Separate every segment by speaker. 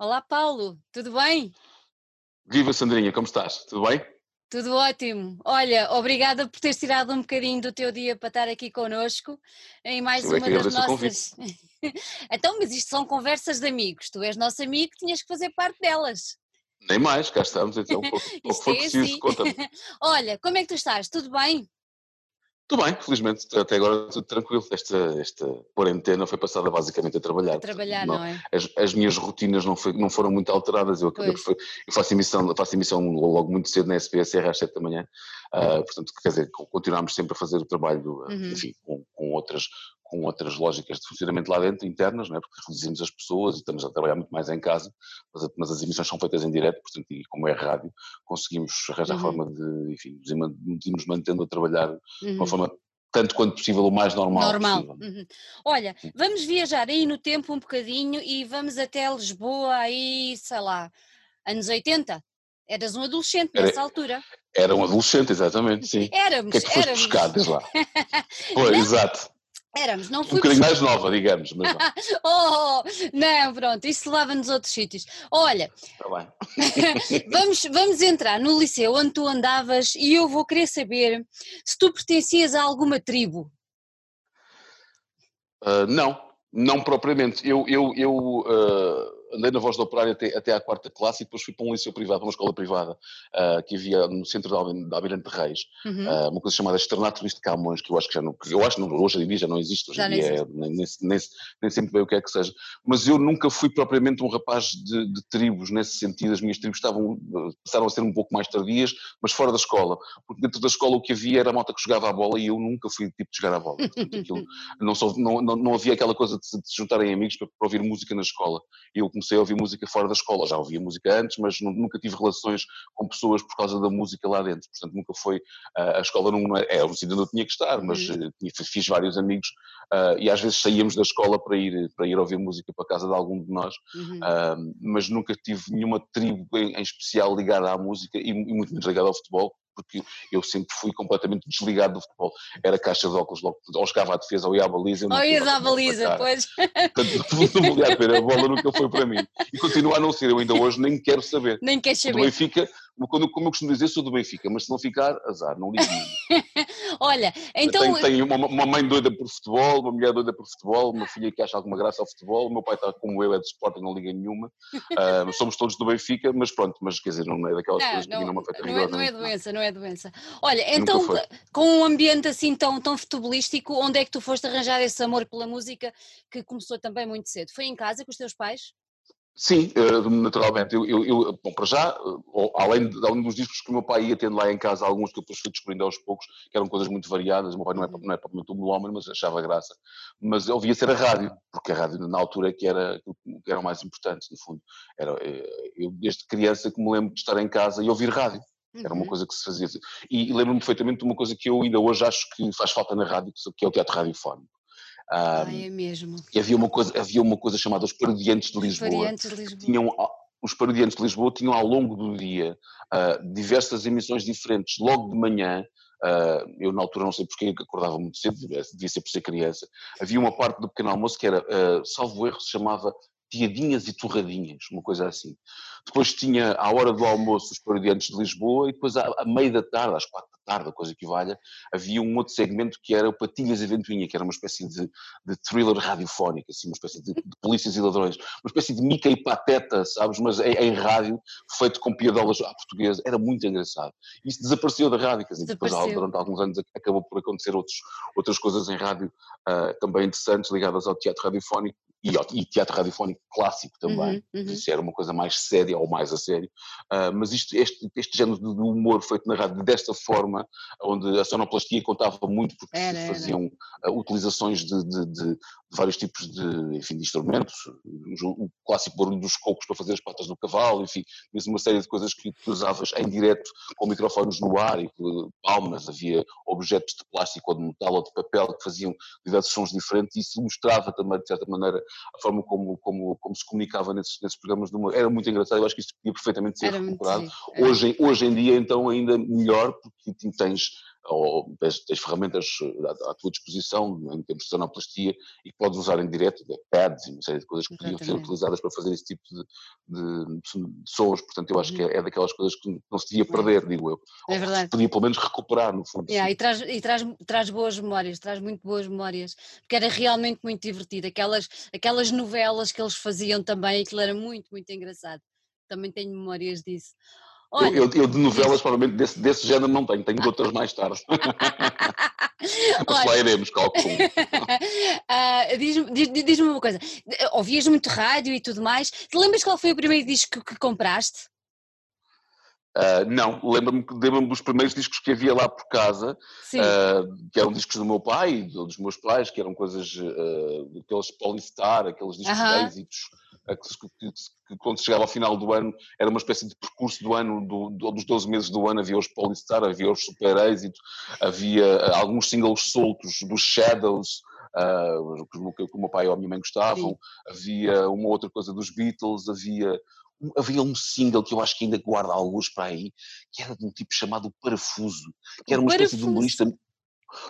Speaker 1: Olá, Paulo, tudo bem?
Speaker 2: Viva Sandrinha, como estás? Tudo bem?
Speaker 1: Tudo ótimo. Olha, obrigada por teres tirado um bocadinho do teu dia para estar aqui connosco em mais
Speaker 2: Eu é
Speaker 1: uma
Speaker 2: que
Speaker 1: das nossas. então, mas isto são conversas de amigos. Tu és nosso amigo, tinhas que fazer parte delas.
Speaker 2: Nem mais, cá estamos então, pouco, pouco
Speaker 1: é
Speaker 2: preciso,
Speaker 1: assim.
Speaker 2: conta-me.
Speaker 1: Olha, como é que tu estás? Tudo bem?
Speaker 2: Tudo bem, felizmente, até agora tudo tranquilo. Esta, esta quarentena foi passada basicamente a trabalhar.
Speaker 1: A trabalhar,
Speaker 2: portanto,
Speaker 1: não é?
Speaker 2: As, as minhas rotinas não, foi- não foram muito alteradas. Eu, acabei eu faço emissão, faço emissão logo muito cedo na SPSR às 7 da manhã. Ah, portanto, quer dizer, co- continuamos sempre a fazer o trabalho,
Speaker 1: Uhum.
Speaker 2: enfim, com, com outras, com outras lógicas de funcionamento lá dentro, internas, não é? porque reduzimos as pessoas e estamos a trabalhar muito mais em casa, mas, mas as emissões são feitas em direto, portanto, e como é rádio, conseguimos arranjar
Speaker 1: Uhum.
Speaker 2: forma de, enfim, nos irmos mantendo a trabalhar de
Speaker 1: Uhum.
Speaker 2: uma forma tanto quanto possível o mais normal,
Speaker 1: Normal.
Speaker 2: possível.
Speaker 1: Uhum. Olha, vamos viajar aí no tempo um bocadinho e vamos até Lisboa, aí, sei lá, anos 80? Eras um adolescente
Speaker 2: Era-
Speaker 1: nessa altura.
Speaker 2: Era um adolescente, exatamente, sim. O
Speaker 1: Éramos,
Speaker 2: que é que foste
Speaker 1: éramos.
Speaker 2: buscar, diz lá? Pois, exato.
Speaker 1: Éramos, não
Speaker 2: Um
Speaker 1: fui
Speaker 2: bocadinho mais nova, digamos, mas vá,
Speaker 1: Oh, não, pronto, isso leva-nos a outros sítios. Olha,
Speaker 2: bem.
Speaker 1: vamos, vamos entrar no liceu onde tu andavas e eu vou querer saber se tu pertencias a alguma tribo.
Speaker 2: Ah, não, não propriamente. Eu, eu, eu ah, andei na Voz do Operário até, até à quarta classe e depois fui para um liceu privado, uma escola privada, ah, que havia no centro de Almirante, de Reis,
Speaker 1: Uhum.
Speaker 2: ah, uma coisa chamada Externato Luís de Camões, que eu acho que já não, que eu acho não, hoje em dia já não existe, hoje em dia é, nem, nem, nem, nem sempre bem o que é que seja. Mas eu nunca fui propriamente um rapaz de, de tribos, nesse sentido, as minhas tribos estavam, passaram a ser um pouco mais tardias, mas fora da escola, porque dentro da escola o que havia era a malta que jogava a bola e eu nunca fui o tipo de jogar a bola. Portanto, aquilo, não, sou- não, não, não havia aquela coisa de se, de se juntarem amigos para, para ouvir música na escola. Eu comecei a ouvir música fora da escola, já ouvia música antes, mas nu- nunca tive relações com pessoas por causa da música lá dentro. Portanto, nunca foi. ah, a escola não é, é um sítio onde eu tinha que estar, mas
Speaker 1: Uhum.
Speaker 2: eh, fiz vários amigos ah, e às vezes saíamos da escola para ir, para ir ouvir música para a casa de algum de nós,
Speaker 1: Uhum.
Speaker 2: ah, mas nunca tive nenhuma tribo em, especial ligada à música e muito menos ligada ao futebol. Porque eu sempre fui completamente desligado do futebol. Era caixa de óculos, logo, ou chegava à defesa ou ia à baliza. tinha
Speaker 1: ias à baliza, pois.
Speaker 2: Portanto, não valia a pena, a bola nunca foi para mim. E continua a não ser, eu ainda hoje nem quero saber.
Speaker 1: Nem queres
Speaker 2: Sou do
Speaker 1: saber.
Speaker 2: Benfica, como eu costumo dizer, sou do Benfica, mas se não ficar, azar, não ligo nenhum.
Speaker 1: Olha, então.
Speaker 2: tenho, tenho uma, uma mãe doida por futebol, uma mulher doida por futebol, uma filha que acha alguma graça ao futebol, o meu pai está como eu, é de Sporting, não liga nenhuma. Ah, somos todos do Benfica, mas pronto, mas quer dizer, não é daquelas
Speaker 1: Não,
Speaker 2: coisas que a mim
Speaker 1: não,
Speaker 2: não me afeta
Speaker 1: não, é, não é doença, não é doença. Olha, então, com um ambiente assim tão, tão futebolístico, onde é que tu foste arranjar esse amor pela música que começou também muito cedo? Foi em casa com os teus pais?
Speaker 2: Sim, eh, naturalmente. Eu, eu- eu- bom, para já, eh, além, de, além dos discos que o meu pai ia tendo lá em casa, alguns que eu depois fui descobrindo aos poucos, que eram coisas muito variadas. O meu pai não é, não é propriamente um melómano, mas achava graça. Mas eu ouvia ser a rádio, porque a rádio na altura é que era, que era o mais importante, no fundo. Era, eh, eu, desde criança, que me lembro de estar em casa e ouvir rádio. Era uma
Speaker 1: Uhum.
Speaker 2: coisa que se fazia. E, e lembro-me perfeitamente de uma coisa que eu ainda hoje acho que faz falta na rádio, que é o teatro radiofónico. Ah,
Speaker 1: Ah, é mesmo.
Speaker 2: e havia uma coisa, havia uma coisa chamada os Parodiantes de Lisboa
Speaker 1: Variantes de Lisboa.
Speaker 2: tinham, os parodiantes de Lisboa tinham ao longo do dia ah, diversas emissões diferentes. Logo de manhã, ah, eu na altura não sei porque acordava muito cedo, devia ser por ser criança, havia uma parte do pequeno almoço que era, ah, salvo erro, se chamava Piadinhas e Torradinhas, uma coisa assim. Depois tinha, à hora do almoço, os parodiantes de Lisboa e depois, à, à meia da tarde, às quatro da tarde, a coisa que valha, havia um outro segmento que era o Patilhas e Ventoinha, que era uma espécie de, de thriller radiofónico, assim, uma espécie de, de polícias e ladrões, uma espécie de Mickey e Pateta, sabes, mas em, em rádio, feito com piadolas à portuguesa, era muito engraçado. Isso desapareceu da rádio, quer dizer, depois durante alguns anos acabou por acontecer outros, outras coisas em rádio ah, também interessantes, ligadas ao teatro radiofónico, e, e teatro radiofónico clássico também,
Speaker 1: Uhum, uhum.
Speaker 2: isso era uma coisa mais séria ou mais a sério, Ah, mas isto, este, este género de humor feito na rádio desta forma, onde a sonoplastia contava muito porque
Speaker 1: Era,
Speaker 2: se faziam ah, utilizações de, de- de- vários tipos de, enfim, de instrumentos, o o clássico barulho dos cocos para fazer as patas do cavalo, enfim, mesmo uma série de coisas que tu usavas em direto com microfones no ar e com palmas, havia objetos de plástico ou de metal ou de papel que faziam diversos sons diferentes e isso mostrava também, de certa maneira, a forma como, como, como se comunicava nesses, nesses programas. Era muito engraçado, eu acho que isso podia perfeitamente ser
Speaker 1: Era
Speaker 2: recuperado.
Speaker 1: Era.
Speaker 2: Hoje, em- hoje em dia, então, ainda melhor, porque tu tens ou tens ferramentas à, à, tua disposição em termos de sonoplastia e que podes usar em direto, pads e uma série de coisas que podiam ser utilizadas para fazer esse tipo de, de, de sons, portanto eu acho que é, é, daquelas coisas que não se devia perder, digo eu.
Speaker 1: É verdade.
Speaker 2: podia pelo menos recuperar, no fundo.
Speaker 1: Yeah, e traz, e traz, traz boas memórias, traz muito boas memórias, porque era realmente muito divertido, aquelas, aquelas novelas que eles faziam também, aquilo era muito, muito engraçado. Também tenho memórias disso.
Speaker 2: Olha, eu, eu, de novelas, provavelmente, desse, desse género não tenho, tenho de outras mais tarde. Mas lá iremos, calculo.
Speaker 1: uh, Diz-me diz, diz uma coisa, ouvias muito rádio e tudo mais, te lembras qual foi o primeiro disco que compraste?
Speaker 2: Uh, não, lembro-me lembro dos primeiros discos que havia lá por casa, uh, que eram discos do meu pai, dos meus pais, que eram coisas, uh, aqueles Polystar, aqueles discos uh -huh. êxitos, que, que, quando chegava ao final do ano era uma espécie de percurso do ano, do, do, dos 12 meses do ano, havia os Polystar, havia os Super Êxito, havia alguns singles soltos dos Shadows, uh, que, que, o meu pai ou a minha mãe gostavam, Sim. havia uma outra coisa dos Beatles, havia havia um single que eu acho que ainda guarda alguns para aí, que era de um tipo chamado Parafuso, que era uma espécie de humorista.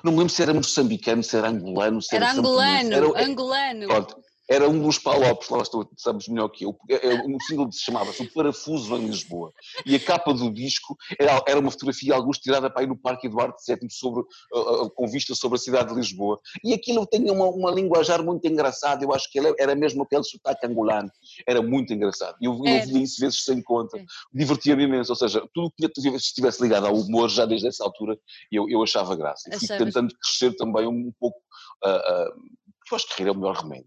Speaker 2: Não me lembro se era moçambicano, se era angolano, se
Speaker 1: era. Era angolano, era, angolano. Pronto,
Speaker 2: era um dos palopes, lá estou, sabes melhor que eu, um single chamava-se O Parafuso em Lisboa, e a capa do disco era, era uma fotografia, alguns tirada para ir no Parque Eduardo VII, sobre, uh, uh, com vista sobre a cidade de Lisboa, e aquilo tinha uma, uma linguajar muito engraçada, eu acho que ele era mesmo aquele sotaque angolano, era muito engraçado, eu, eu é. via isso vezes sem conta, é. divertia-me imenso, ou seja, tudo que estivesse ligado ao humor já desde essa altura, eu, eu achava graça, e tentando crescer também um pouco, uh, eu acho que rir é o melhor remédio,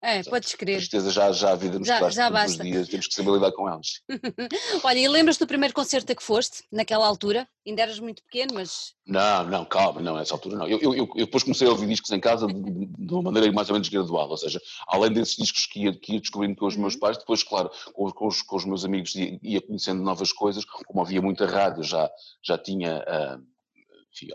Speaker 1: é, podes crer.
Speaker 2: Tristeza já, já a vida nos já, traz já todos os dias, temos que saber lidar com elas.
Speaker 1: Olha, e lembras do primeiro concerto a que foste, naquela altura? Ainda eras muito pequeno, mas...
Speaker 2: Não, não, calma, não, nessa altura não. Eu, eu, eu depois comecei a ouvir discos em casa de, de, uma maneira mais ou menos gradual, ou seja, além desses discos que ia, que ia descobrindo com os meus uhum. pais, depois, claro, com, com, os, com os meus amigos ia, ia, conhecendo novas coisas, como havia muita rádio, já, já tinha... Uh, enfim,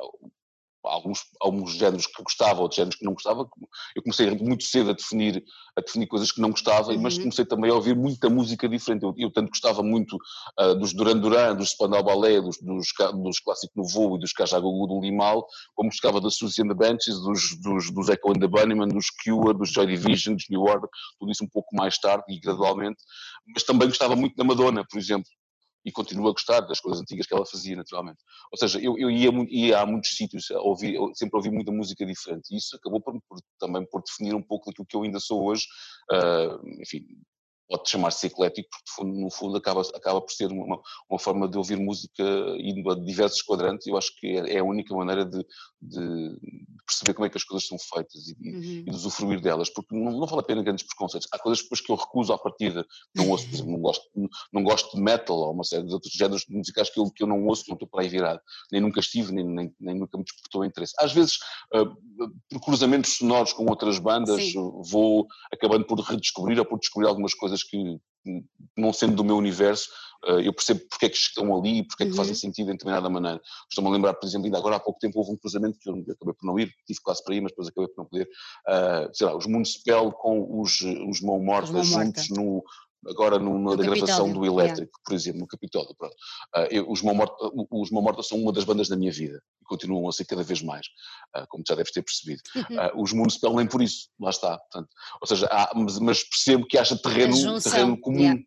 Speaker 2: alguns, alguns géneros que gostava, outros géneros que não gostava. Eu comecei muito cedo a definir, a definir coisas que não gostava, uhum. mas comecei também a ouvir muita música diferente. Eu, eu tanto gostava muito uh, dos Duran Duran, dos Spandau Ballet, dos, dos, dos Clássico Novo e dos Cajagogu do Limal, como gostava da Suzy and the Benches, dos, dos, dos Echo and the Bunnymen, dos Cure, dos Joy Division, dos New Order, tudo isso um pouco mais tarde e gradualmente. Mas também gostava muito da Madonna, por exemplo e continuo a gostar das coisas antigas que ela fazia, naturalmente. Ou seja, eu, eu ia, ia, a muitos sítios, a sempre ouvi muita música diferente, e isso acabou por, por, também por definir um pouco daquilo que eu ainda sou hoje, uh, enfim, pode chamar-se eclético, porque no fundo acaba, acaba por ser uma, uma forma de ouvir música indo a diversos quadrantes, eu acho que é, é a única maneira de, de, perceber como é que as coisas são feitas e, uhum. e de usufruir delas, porque não, não vale a pena grandes preconceitos. Há coisas depois que eu recuso à partida, não ouço, por exemplo, não gosto, não gosto de metal ou uma série de outros géneros musicais que eu, que eu não ouço, não estou para aí virado, nem nunca estive, nem, nem, nem nunca me despertou interesse. Às vezes, uh, por cruzamentos sonoros com outras bandas, Sim. vou acabando por redescobrir ou por descobrir algumas coisas que, não sendo do meu universo, eh, eu percebo porque é que estão ali e porque é que uhum. fazem sentido em determinada maneira. Estou-me a lembrar, por exemplo, ainda agora há pouco tempo houve um cruzamento que eu acabei por não ir, tive quase para ir, mas depois acabei por não poder, uh, sei lá, os Municipal com os, os Mão Morta juntos no, agora numa da gravação do Elétrico, por exemplo, no Capitólio. Pronto. Uh, eu, os, Mão Morta, os Mão Morta são uma das bandas da minha vida e continuam a ser cada vez mais, uh, como já deves ter percebido. Uh, os Municipal nem por isso, lá está. Portanto, ou seja, há, mas, mas, percebo que haja terreno, terreno comum. Yeah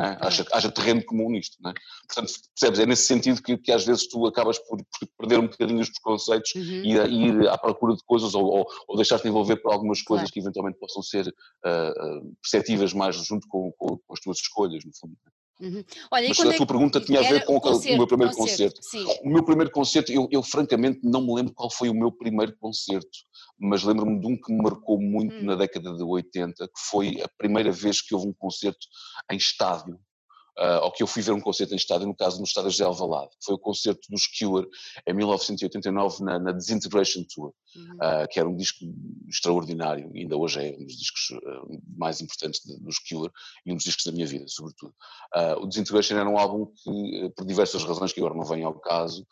Speaker 2: é? haja, haja, terreno comum nisto. É? Portanto, percebes? É nesse sentido que, que, às vezes tu acabas por, por perder um bocadinho os preconceitos uhum. e ir à procura de coisas ou, ou, ou deixar-te envolver por algumas coisas claro. que eventualmente possam ser uh, perceptíveis mais junto com, com, com, as tuas escolhas, no fundo. É? Uhum. Olha, Mas a tua é pergunta tinha a ver com concerto, o meu primeiro concerto. concerto. O meu primeiro concerto, eu, eu, francamente não me lembro qual foi o meu primeiro concerto mas lembro-me de um que me marcou muito hum. na década de 80, que foi a primeira vez que houve um concerto em estádio, uh, ou que eu fui ver um concerto em estádio, no caso no estádio de Alvalade. Foi o concerto dos Cure em 1989 na, na Disintegration Tour, uhum. uh, que era um disco extraordinário, e ainda hoje é um dos discos uh, mais importantes de, dos Cure e um dos discos da minha vida, sobretudo. o Disintegration era um álbum que, por diversas razões que agora não vêm ao caso,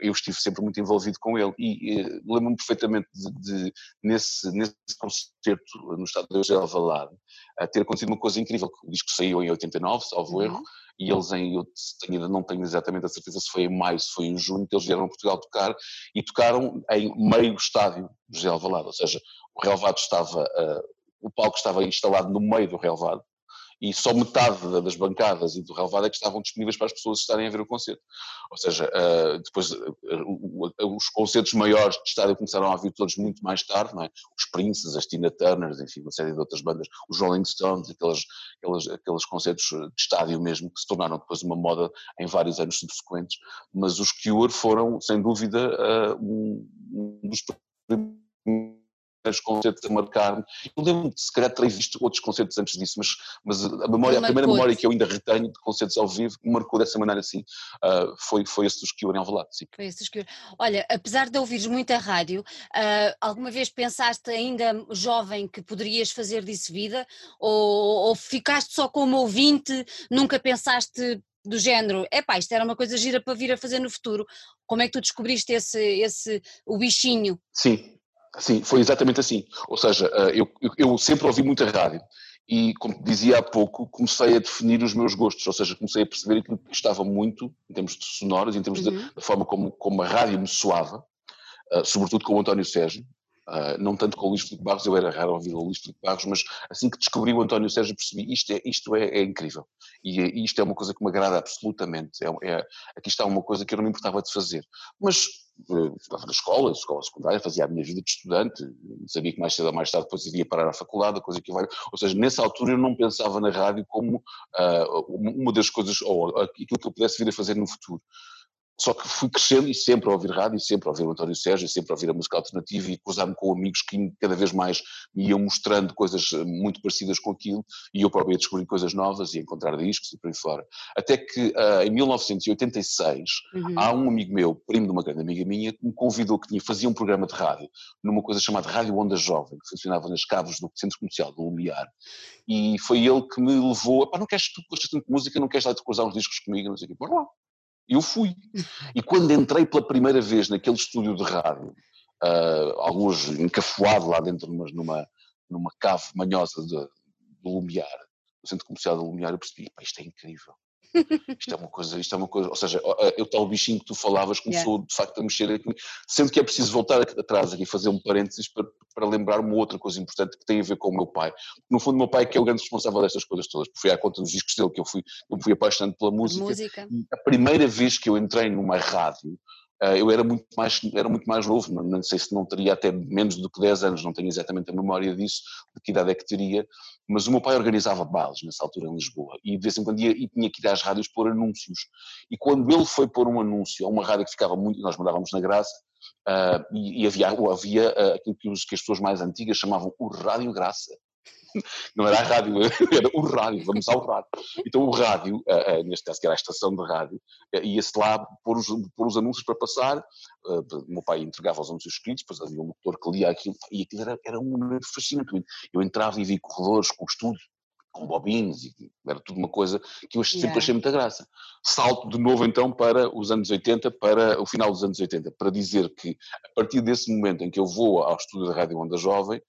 Speaker 2: eu estive sempre muito envolvido com ele e, e lembro-me perfeitamente de, de, nesse, nesse concerto no Estado de José Alvalade a ter acontecido uma coisa incrível, o disco saiu em 89, salvo uhum. erro, e eles em, eu tenho, não tenho exatamente a certeza se foi em maio, se foi em junho, que eles vieram a Portugal tocar e tocaram em meio estádio do José Alvalade, ou seja, o relevado estava, uh, o palco estava instalado no meio do relevado e só metade das bancadas e do relevado é que estavam disponíveis para as pessoas estarem a ver o concerto. Ou seja, uh, depois uh, os concertos maiores de estádio começaram a vir todos muito mais tarde, é? Os Princes, as Tina Turners, enfim, uma série de outras bandas, os Rolling Stones, aqueles, aqueles, aqueles concertos de estádio mesmo, que se tornaram depois uma moda em vários anos subsequentes, mas os Cure foram, sem dúvida, um, um dos primeiros primeiros concertos a marcar-me. Eu lembro de se calhar terei visto outros concertos antes disso, mas, mas a, memória, a primeira memória que eu ainda retenho de concertos ao vivo me marcou dessa maneira assim, uh, foi, foi esse dos Cure em Alvalade, sim.
Speaker 1: Foi esse dos Cure. Olha, apesar de ouvires muita rádio, uh, alguma vez pensaste ainda jovem que poderias fazer disso vida? Ou, ou ficaste só como ouvinte, nunca pensaste do género, é pá, isto era uma coisa gira para vir a fazer no futuro. Como é que tu descobriste esse, esse o bichinho?
Speaker 2: Sim, Sim, foi exatamente assim. Ou seja, eh, eu, eu sempre ouvi muita rádio e, como dizia há pouco, comecei a definir os meus gostos, ou seja, comecei a perceber aquilo que gostava muito, em termos de sonoros, em termos uhum. da forma como, como a rádio me soava, uh, sobretudo com o António Sérgio, Uh, não tanto com o Luís Filipe Barros, eu era raro ouvir o Luís Filipe Barros, mas assim que descobri o António Sérgio percebi isto é, isto é, é incrível. E, e, isto é uma coisa que me agrada absolutamente, é, é, aqui está uma coisa que eu não me importava de fazer, mas uh, estava na escola, escola secundária, fazia a minha vida de estudante, sabia que mais cedo ou mais tarde depois iria parar à faculdade, coisa que vai, ou seja, nessa altura eu não pensava na rádio como uh, uma das coisas, ou aquilo que eu pudesse vir a fazer no futuro. Só que fui crescendo e sempre a ouvir rádio, sempre a ouvir o António Sérgio, sempre a ouvir a música alternativa e cruzar-me com amigos que cada vez mais me iam mostrando coisas eh, muito parecidas com aquilo e eu próprio ia descobrir coisas novas e encontrar discos e por aí fora. Até que uh, em 1986 uhum. há um amigo meu, primo de uma grande amiga minha, que me convidou que tinha, fazia um programa de rádio numa coisa chamada Rádio Onda Jovem, que funcionava nas caves do Centro Comercial do Lumiar e foi ele que me levou, não queres, tu gostas tanto de música, não queres lá te cruzar uns discos comigo, não sei o quê, bora lá. Eu fui. E quando entrei pela primeira vez naquele estúdio de rádio, uh, alguns encafuado lá dentro numa, numa, cave manhosa do Lumiar, do centro comercial do Lumiar, eu percebi, isto é incrível. Isto é uma coisa, isto é uma coisa, ou seja, o tal bichinho que tu falavas começou yeah. de facto a mexer aqui, sendo que é preciso voltar atrás aqui e fazer um parênteses para, para lembrar uma outra coisa importante que tem a ver com o meu pai. No fundo, o meu pai é que é o grande responsável destas coisas todas, porque foi à conta dos discos dele que eu fui, eu fui apaixonado pela música. música. a primeira vez que eu entrei numa rádio, eu era muito mais, era muito mais novo, não, não, sei se não teria até menos do que 10 anos, não tenho exatamente a memória disso, de que idade é que teria, mas o meu pai organizava bailes nessa altura em Lisboa e de vez em quando ia, e tinha que ir às rádios pôr anúncios. E quando ele foi pôr um anúncio a uma rádio que ficava muito, nós mandávamos na Graça, uh, e, e, havia, havia uh, aquilo que, os, que as pessoas mais antigas chamavam o Rádio Graça. não era a rádio, era o rádio, vamos ao rádio. Então o rádio, eh, eh, neste caso que era a estação de rádio, eh, ia-se lá pôr os, pôr os anúncios para passar, o meu pai entregava os anúncios escritos, depois havia um locutor que lia aquilo, e aquilo era, era um momento fascinante. Eu entrava e vi corredores com estúdio, com bobines, e era tudo uma coisa que eu sempre yeah. achei muita graça. Salto de novo então para os anos 80, para o final dos anos 80, para dizer que a partir desse momento em que eu vou ao estúdio da Rádio Onda Jovem,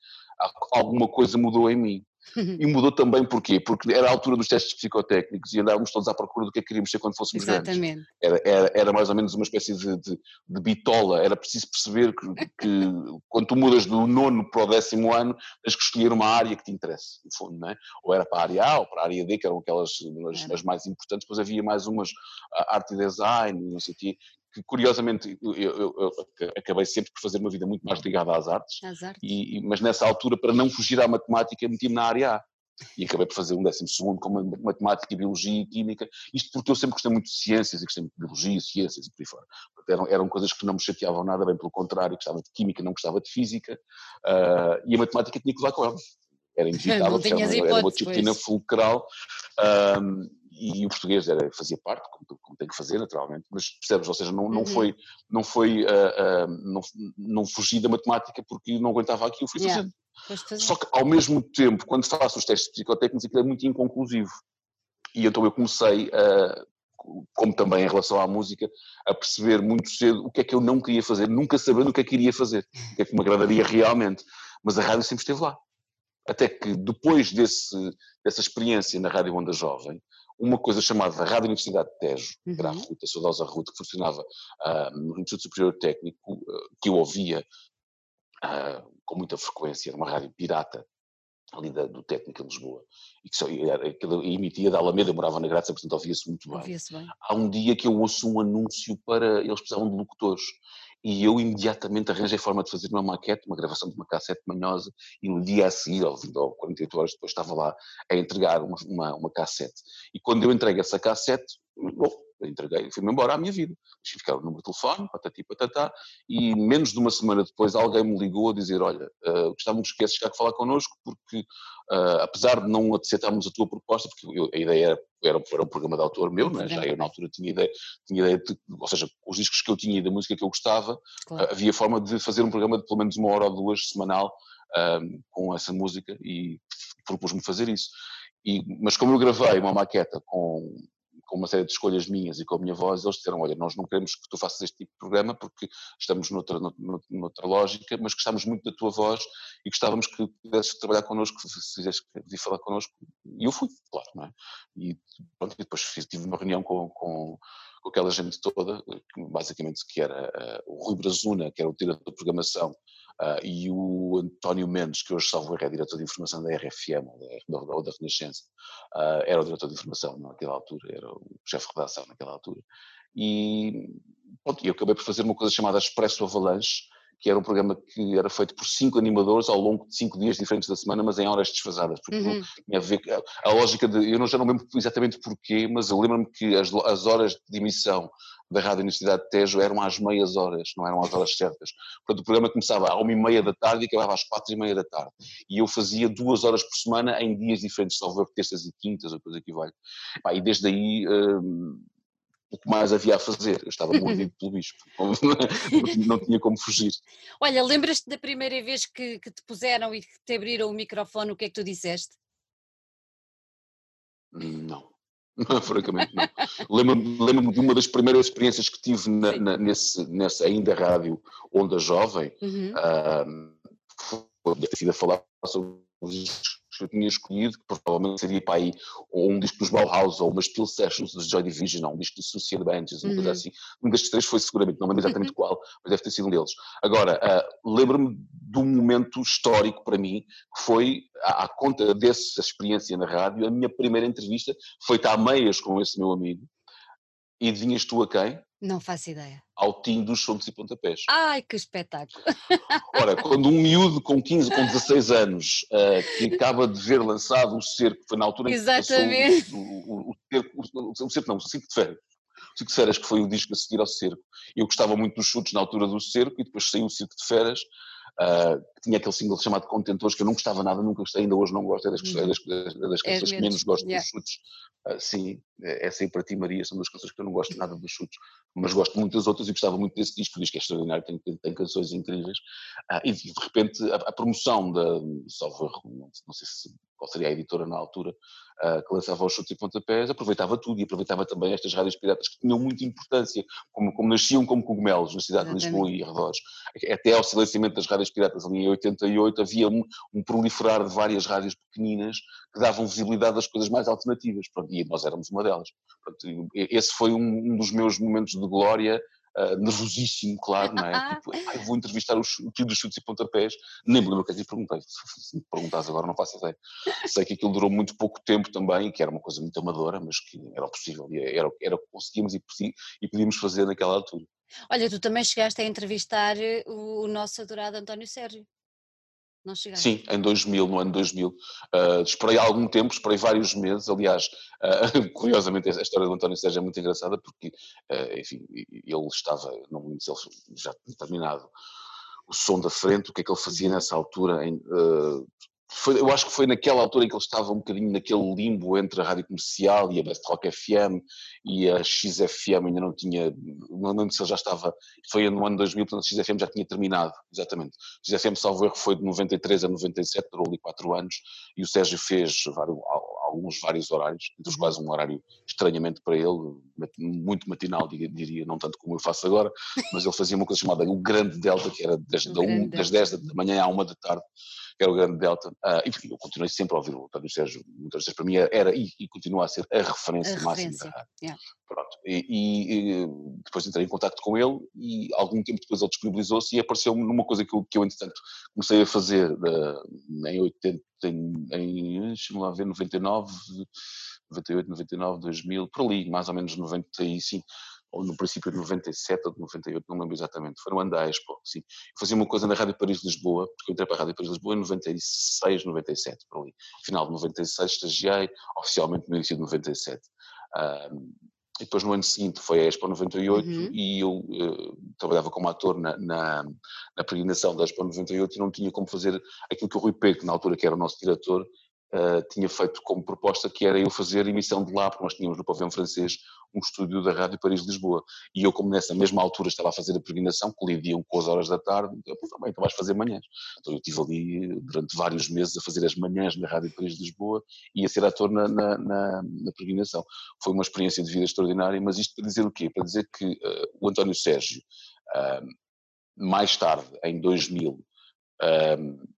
Speaker 2: alguma coisa mudou em mim. E mudou também porquê? Porque era a altura dos testes psicotécnicos e andávamos todos à procura do que é que queríamos ser quando fôssemos Exatamente. grandes. Era, era, era, mais ou menos uma espécie de, de, de bitola, era preciso perceber que, que, quando tu mudas do nono para o décimo ano, tens que escolher uma área que te interesse, no fundo, não é? Ou era para a área A ou para a área D, que eram aquelas as, as mais importantes, depois havia mais umas, arte e design, não sei o quê, que curiosamente eu, eu, eu, acabei sempre por fazer uma vida muito mais ligada às artes, às artes. E, mas nessa altura, para não fugir à matemática, meti-me na área A. E acabei por fazer um décimo segundo com matemática, biologia e química, isto porque eu sempre gostei muito de ciências e gostei muito de biologia, ciências e por aí fora. Eram, eram coisas que não me chateavam nada, bem pelo contrário, gostava de química, não gostava de física, uh, e a matemática tinha que levar com ela. Era inevitável, era, era uma disciplina fulcral. Um, e o português era, fazia parte, como, como, tem que fazer naturalmente, mas percebes, ou seja, não, não uhum. foi, não, foi uh, uh, não, não fugi da matemática porque não aguentava aquilo, fui yeah. fazendo. Só que ao mesmo tempo, quando faço os testes psicotécnicos, aquilo é muito inconclusivo. E então eu comecei como também em relação à música, a perceber muito cedo o que é que eu não queria fazer, nunca sabendo o que é que iria fazer, o que é que me agradaria realmente. Mas a rádio sempre esteve lá. Até que depois desse, dessa experiência na Rádio Onda Jovem, uma coisa chamada Rádio Universidade de Tejo, que era a uhum. Ruta, a saudosa Ruta, que funcionava uh, no Instituto Superior Técnico, uh, que eu ouvia uh, com muita frequência, era uma rádio pirata, ali da, do técnico em Lisboa, e que só era, aquilo, emitia da Alameda, eu morava na Graça, portanto ouvia-se muito bem.
Speaker 1: Ouvia bem.
Speaker 2: Há um dia que eu ouço um anúncio para, eles precisavam de locutores, e eu imediatamente arranjei forma de fazer uma maquete, uma gravação de uma cassete manhosa, e no dia a seguir, ou, ou 48 horas depois, estava lá a entregar uma, uma, uma cassete. E quando eu entreguei essa cassete, bom, entreguei, fui-me embora à minha vida. Deixei ficar o número de telefone, patati patatá, e menos de uma semana depois alguém me ligou a dizer, olha, uh, gostávamos que chegar a falar connosco, porque uh, apesar de não aceitarmos a tua proposta, porque eu, a ideia era, era, era, um programa de autor meu, né? já eu na altura tinha ideia, tinha ideia de, ou seja, os discos que eu tinha e da música que eu gostava, claro. uh, havia forma de fazer um programa de pelo menos uma hora ou duas semanal com essa música e propus-me fazer isso. E, mas como eu gravei uma maqueta com com uma série de escolhas minhas e com a minha voz, eles disseram, olha, nós não queremos que tu faças este tipo de programa porque estamos noutra, noutra lógica, mas gostávamos muito da tua voz e gostávamos que pudesses trabalhar connosco, se fizesse vir falar connosco. E eu fui, claro, não é? E, pronto, e depois fiz, tive uma reunião com, com, com aquela gente toda, basicamente que era uh, o Rui Brazuna, que era o diretor de programação, Uh, e o António Mendes, que hoje salvo é diretor de informação da RFM ou da, da Renascença, uh, era o diretor de informação naquela altura, era o chefe de redação naquela altura. E pronto, eu acabei por fazer uma coisa chamada Expresso Avalanche, que era um programa que era feito por cinco animadores ao longo de cinco dias diferentes da semana, mas em horas desfasadas, porque uhum. tinha a ver a, a lógica de, eu não, já não lembro exatamente porquê, mas eu lembro-me que as, as horas de emissão da Rádio Universidade de Tejo eram às meias horas, não eram às horas certas. Portanto, o programa começava à uma e meia da tarde e acabava às quatro e meia da tarde. E eu fazia duas horas por semana em dias diferentes, salvo terças e quintas, ou coisa que vale. E desde aí... Hum, o que mais havia a fazer. Eu estava mordido pelo bicho, não, tinha como fugir.
Speaker 1: Olha, lembras-te da primeira vez que, que, te puseram e que te abriram o microfone, o que é que tu disseste?
Speaker 2: Não. Francamente, não. Lembro-me lembro de uma das primeiras experiências que tive na, na, nesse, nesse ainda rádio Onda Jovem, uhum. uh, foi a falar sobre os que eu tinha escolhido, que provavelmente seria para aí ou um disco dos Bauhaus, ou umas Steel Sessions dos Joy Division, ou um disco de Suicide Bands, uma uhum. coisa assim. Um destes três foi seguramente, não lembro exatamente uhum. qual, mas deve ter sido um deles. Agora, uh, lembro-me de um momento histórico para mim, que foi, à, à conta dessa experiência na rádio, a minha primeira entrevista, feita há meias com esse meu amigo, e adivinhas tu a quem?
Speaker 1: Não faço ideia.
Speaker 2: Ao tim dos chutes e pontapés.
Speaker 1: Ai, que espetáculo!
Speaker 2: Ora, quando um miúdo com 15, com 16 anos, uh, que acaba de ver lançado o cerco, foi na altura em
Speaker 1: Exatamente.
Speaker 2: que o, o, o, cerco, o, cerco, não, o Cinco de Férias. O Circo de Feras, que foi o disco a seguir ao cerco. Eu gostava muito dos chutes na altura do cerco e depois saiu o Circo de Feras, uh, que tinha aquele single chamado Contentores, que eu não gostava nada, nunca gostei, ainda hoje não gosto, é das, uhum. das, das, das é canções que menos gosto yeah. dos chutes. Uh, sim, é, essa aí para ti, Maria, são duas canções que eu não gosto nada dos chutes, mas gosto muito das outras e gostava muito desse disco, o disco é extraordinário, tem, tem, tem canções incríveis. Uh, e de repente a, a promoção da, salvo não, não sei se, qual seria a editora na altura, uh, que lançava os chutes e pontapés, aproveitava tudo e aproveitava também estas rádios piratas que tinham muita importância, como, como nasciam como cogumelos na cidade Exatamente. de Lisboa e arredores. Até ao silenciamento das rádios piratas ali em 88 havia um, um proliferar de várias rádios pequeninas que davam visibilidade às coisas mais alternativas, e nós éramos uma delas. esse foi um, um dos meus momentos de glória Uh, nervosíssimo, claro, não é? tipo, ah, vou entrevistar o, o tio dos chutes e pontapés, nem me lembro o que é que lhe perguntei, se me perguntas agora não faço ideia. Sei que aquilo durou muito pouco tempo também, que era uma coisa muito amadora, mas que era possível, era, era o que conseguíamos e, e podíamos fazer naquela altura.
Speaker 1: Olha, tu também chegaste a entrevistar eh, o nosso adorado António Sérgio. Não chegaste?
Speaker 2: Sim, em 2000, no ano 2000. Uh, ah, esperei algum tempo, esperei vários meses. Aliás, uh, curiosamente, a história do António Sérgio é muito engraçada porque, uh, enfim, ele estava, não me ele já tinha terminado o som da frente, o que é que ele fazia nessa altura, em, foi, eu acho que foi naquela altura em que ele estava um bocadinho naquele limbo entre a rádio comercial e a Best Rock FM e a XFM ainda não tinha, não lembro se ele já estava, foi no ano 2000, portanto a XFM já tinha terminado, exatamente. A XFM, salvo erro, foi de 93 a 97, durou ali 4 anos e o Sérgio fez vários, alguns vários horários, entre os uhum. quais um horário estranhamente para ele, muito matinal, diria, não tanto como eu faço agora, mas ele fazia uma coisa chamada o Grande Delta, que era das, da um, das 10 da manhã à 1 da tarde, que era o Grande Delta. Uh, enfim, eu continuei sempre a ouvir o António Sérgio, muitas vezes para mim era e, e continua a ser a referência, a máxima da rádio. Yeah. Pronto. E, e, depois entrei em contato com ele e algum tempo depois ele disponibilizou-se e apareceu numa coisa que eu, que eu entretanto comecei a fazer uh, em 80, em, em lá ver, 99, 98, 99, 2000, por ali, mais ou menos 95 ou no princípio de 97 ou de 98, não lembro exatamente, foi no ano da Expo, sim. Eu fazia uma coisa na Rádio Paris Lisboa, porque eu entrei para a Rádio Paris Lisboa em 96, 97, por ali. Final de 96 estagiei, oficialmente no início de 97. Um, e depois no ano seguinte foi a Expo 98 uhum. e eu uh, trabalhava como ator na, na, na peregrinação da Expo 98 e não tinha como fazer aquilo que o Rui Pego, na altura que era o nosso diretor, uh, tinha feito como proposta, que era eu fazer emissão de lá, porque nós tínhamos no pavilhão francês um estúdio da Rádio Paris-Lisboa. E eu, como nessa mesma altura estava a fazer a peregrinação, colidiam com as horas da tarde, eu também, então vais fazer manhãs. Então eu estive ali durante vários meses a fazer as manhãs na Rádio Paris-Lisboa e a ser ator na, na, na, na, peregrinação. Foi uma experiência de vida extraordinária, mas isto para dizer o quê? Para dizer que uh, o António Sérgio, uh, mais tarde, em 2000, uh,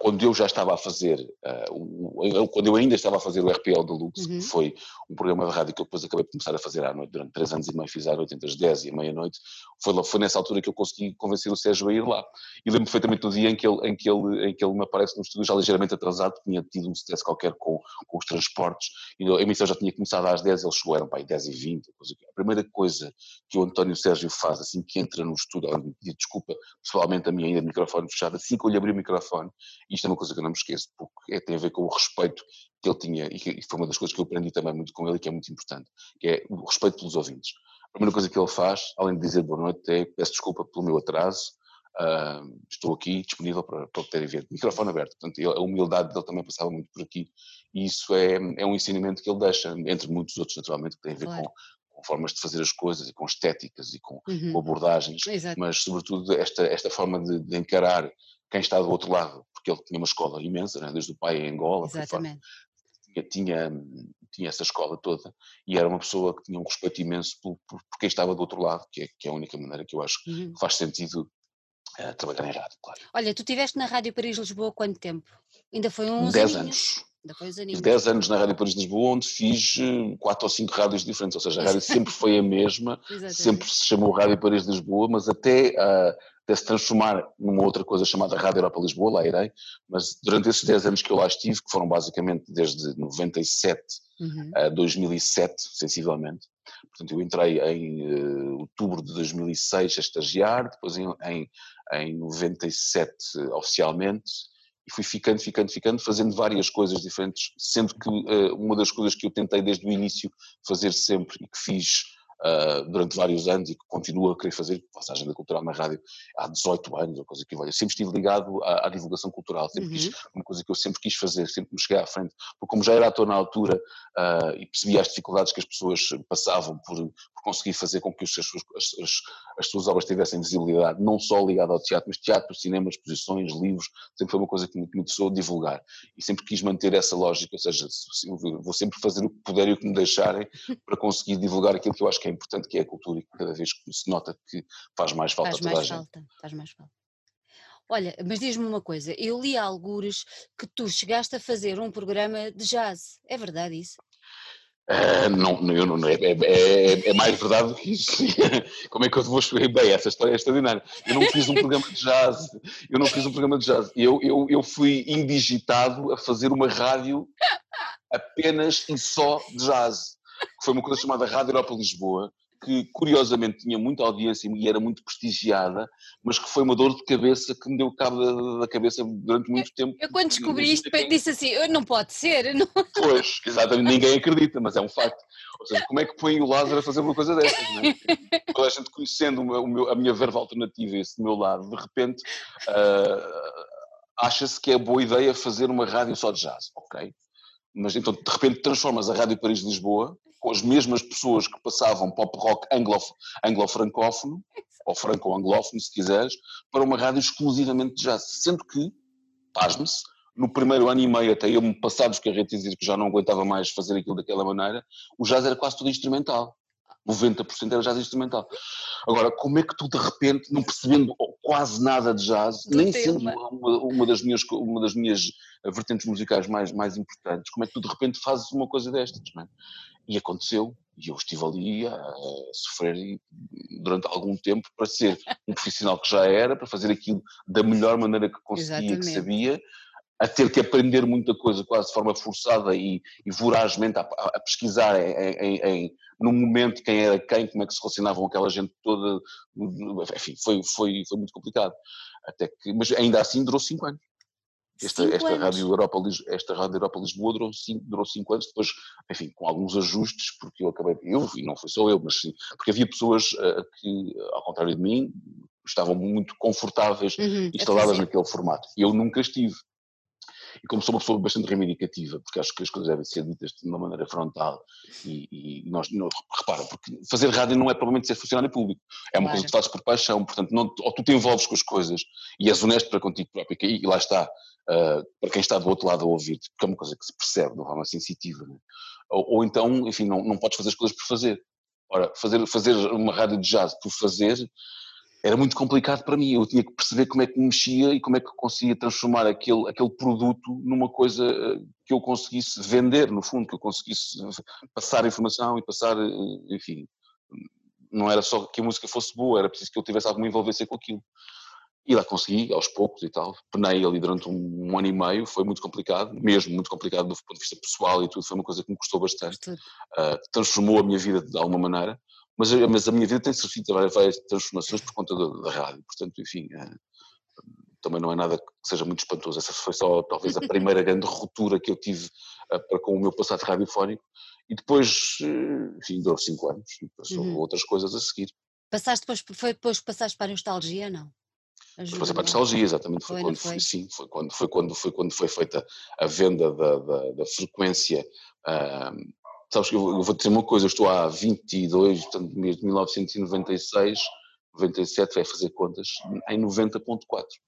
Speaker 2: quando eu já estava a fazer, uh, quando eu ainda estava a fazer o RPL Deluxe, uhum. que foi um programa de rádio que eu depois acabei de começar a fazer à noite, durante três anos e meio, fiz à noite entre as 10 e a meia-noite, foi, foi nessa altura que eu consegui convencer o Sérgio a ir lá. E lembro perfeitamente do dia em que, ele, em, que ele, em que ele me aparece no estúdio já ligeiramente atrasado, tinha tido um stress qualquer com, com os transportes, e a emissão já tinha começado às 10, ele chegou, eram para aí 10 e 20, a primeira coisa que o António Sérgio faz assim que entra no estúdio, desculpa, pessoalmente a mim ainda microfone fechado, assim que eu lhe abri o microfone, isto é uma coisa que eu não me esqueço, porque é, tem a ver com o respeito que ele tinha, e, que, e foi uma das coisas que eu aprendi também muito com ele que é muito importante, que é o respeito pelos ouvintes. A primeira coisa que ele faz, além de dizer boa noite, é peço desculpa pelo meu atraso, uh, estou aqui disponível para, para poderem ver. Microfone aberto. Portanto, a humildade dele também passava muito por aqui. E isso é, é um ensinamento que ele deixa, entre muitos outros, naturalmente, que tem a ver claro. com, com formas de fazer as coisas e com estéticas e com,
Speaker 1: uhum.
Speaker 2: com abordagens, Exato. mas sobretudo esta, esta forma de, de, encarar quem está do outro lado, porque ele tinha uma escola imensa, né? desde o pai em Angola,
Speaker 1: Exatamente.
Speaker 2: Tinha, tinha, tinha, essa escola toda e era uma pessoa que tinha um respeito imenso por, por, por quem estava do outro lado, que é, que é, a única maneira que eu acho uhum. que faz sentido uh, trabalhar em rádio, claro.
Speaker 1: Olha, tu estiveste na Rádio Paris Lisboa quanto tempo? Ainda foi uns
Speaker 2: 10 anos.
Speaker 1: Ainda foi uns
Speaker 2: aninhos. 10 anos na Rádio Paris Lisboa, onde fiz 4 ou 5 rádios diferentes, ou seja, a rádio sempre foi a mesma, sempre se chamou Rádio Paris Lisboa, mas até uh, até se transformar numa outra coisa chamada Rádio Europa Lisboa, lá irei, mas durante esses 10 anos que eu lá estive, que foram basicamente desde 97 uhum. a 2007, sensivelmente, portanto eu entrei em uh, outubro de 2006 a estagiar, depois em, em, em 97 oficialmente, e fui ficando, ficando, ficando, fazendo várias coisas diferentes, sendo que uh, uma das coisas que eu tentei desde o início fazer sempre e que fiz uh, durante vários anos e que continuo a querer fazer, faço a agenda cultural na rádio há 18 anos, ou coisa que valha. Sempre estive ligado à, à divulgação cultural, sempre uhum. quis, uma coisa que eu sempre quis fazer, sempre me cheguei à frente, porque como já era ator na altura uh, e percebia as dificuldades que as pessoas passavam por conseguir fazer com que as, as, as, as, suas obras tivessem visibilidade, não só ligada ao teatro, mas teatro, cinema, exposições, livros, sempre foi uma coisa que me, que me interessou divulgar. E sempre quis manter essa lógica, ou seja, vou sempre fazer o que puder e o que me deixarem para conseguir divulgar aquilo que eu acho que é importante, que é a cultura, e cada vez que se nota que faz mais falta
Speaker 1: faz
Speaker 2: a toda
Speaker 1: mais
Speaker 2: a gente.
Speaker 1: Falta, faz mais falta. Olha, mas diz-me uma coisa, eu li algures que tu chegaste a fazer um programa de jazz, é verdade isso?
Speaker 2: Uh, não, eu não, é, é, é, mais verdade do que isso. Como é que eu vou escolher? Bem, essa história é extraordinária. Eu não fiz um programa de jazz. Eu não fiz um programa de jazz. Eu, eu, eu fui indigitado a fazer uma rádio apenas e só de jazz foi uma coisa chamada Rádio Europa Lisboa, que curiosamente tinha muita audiência e era muito prestigiada, mas que foi uma dor de cabeça que me deu cabo da, cabeça durante muito tempo.
Speaker 1: Eu quando descobri isto disse assim, não pode ser. Não...
Speaker 2: Pois, exatamente, ninguém acredita, mas é um facto. Ou seja, como é que põe o Lázaro a fazer uma coisa dessas? Não é? Toda a gente conhecendo o meu, o meu, a minha verba alternativa, esse do meu lado, de repente uh, acha-se que é boa ideia fazer uma rádio só de jazz, ok? Mas então de repente transformas a Rádio Paris Lisboa com as mesmas pessoas que passavam pop rock anglo-francófono, ou franco-anglófono, se quiseres, para uma rádio exclusivamente de jazz. Sendo que, pasme-se, no primeiro ano e meio, até eu me passar dos carretes e dizer que já não aguentava mais fazer aquilo daquela maneira, o jazz era quase tudo instrumental. 90% era jazz instrumental. Agora, como é que tu de repente, não percebendo quase nada de jazz, Do nem tema. sendo uma, uma, das minhas, uma das minhas vertentes musicais mais, mais importantes, como é que tu de repente fazes uma coisa destas? É? E aconteceu, e eu estive ali a, sofrer durante algum tempo para ser um profissional que já era, para fazer aquilo da melhor maneira que conseguia, Exatamente. que sabia, a ter que aprender muita coisa quase de forma forçada e, e vorazmente a, a pesquisar em, em, em, no momento quem era quem, como é que se relacionavam aquela gente toda, enfim, foi, foi, foi muito complicado. Até que, mas ainda assim durou cinco anos. Esta, esta, anos. Rádio Europa, esta Rádio Europa Lisboa durou cinco, durou cinco anos, depois, enfim, com alguns ajustes, porque eu acabei, eu, e não foi só eu, mas sim, porque havia pessoas uh, que, ao contrário de mim, estavam muito confortáveis uhum, instaladas naquele formato. Eu nunca estive. E como sou uma pessoa bastante reivindicativa, porque acho que as coisas devem ser ditas de uma maneira frontal, e, e nós, não, repara, porque fazer rádio não é provavelmente ser funcionário público, é uma claro. coisa que fazes por paixão, portanto, não, ou tu te envolves com as coisas e és honesto para contigo próprio, e, e lá está, uh, para quem está do outro lado a ouvir-te, porque é uma coisa que se percebe de uma forma sensitiva, né? ou, ou, então, enfim, não, não podes fazer as coisas por fazer. Ora, fazer, fazer uma rádio de jazz por fazer era muito complicado para mim. Eu tinha que perceber como é que mexia e como é que conseguia transformar aquele, aquele produto numa coisa eh, que eu conseguisse vender, no fundo, que eu conseguisse passar informação e passar, eh, enfim. Não era só que a música fosse boa, era preciso que eu tivesse alguma envolvência com aquilo. E lá consegui, aos poucos e tal. Penei ali durante um, um, ano e meio, foi muito complicado, mesmo muito complicado do ponto de vista pessoal e tudo, foi uma coisa que me custou bastante. Uh, transformou a minha vida de alguma maneira. Mas, mas a minha vida tem sofrido várias transformações por conta da, da rádio, portanto, enfim, é, também não é nada que seja muito espantoso. Essa foi só talvez a primeira grande ruptura que eu tive uh, para com o meu passado radiofónico e depois, uh, enfim, durou cinco anos e passou uhum. outras coisas a seguir.
Speaker 1: Passaste depois, foi depois que passaste para a nostalgia, não?
Speaker 2: Depois passei para a nostalgia, exatamente, foi, foi quando foi? sim, foi quando, foi quando foi quando foi feita a venda da, da, da frequência uh, Sabes que eu, eu vou dizer uma coisa, eu estou há 22, portanto, desde 1996, 97, vai fazer contas, em 90.4.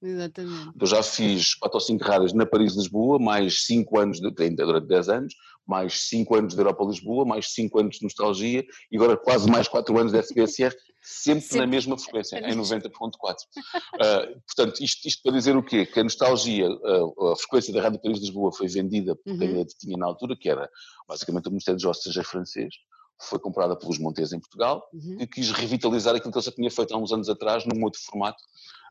Speaker 1: Exatamente.
Speaker 2: Eu já fiz 4 ou 5 rádios na Paris-Lisboa, mais 5 anos, de, ainda durante 10 anos, mais 5 anos de Europa-Lisboa, mais 5 anos de Nostalgia e agora quase mais 4 anos de SBSR, sempre, sempre. na mesma frequência, em 90.4. Uh, portanto, isto, isto, para dizer o quê? Que a Nostalgia, uh, a frequência da Rádio Paris-Lisboa foi vendida por quem uhum. a tinha na altura, que era basicamente o Ministério dos Jovens francês, foi comprada pelos Montes em Portugal, uhum. que quis revitalizar aquilo que ele já tinha feito há uns anos atrás, num outro formato,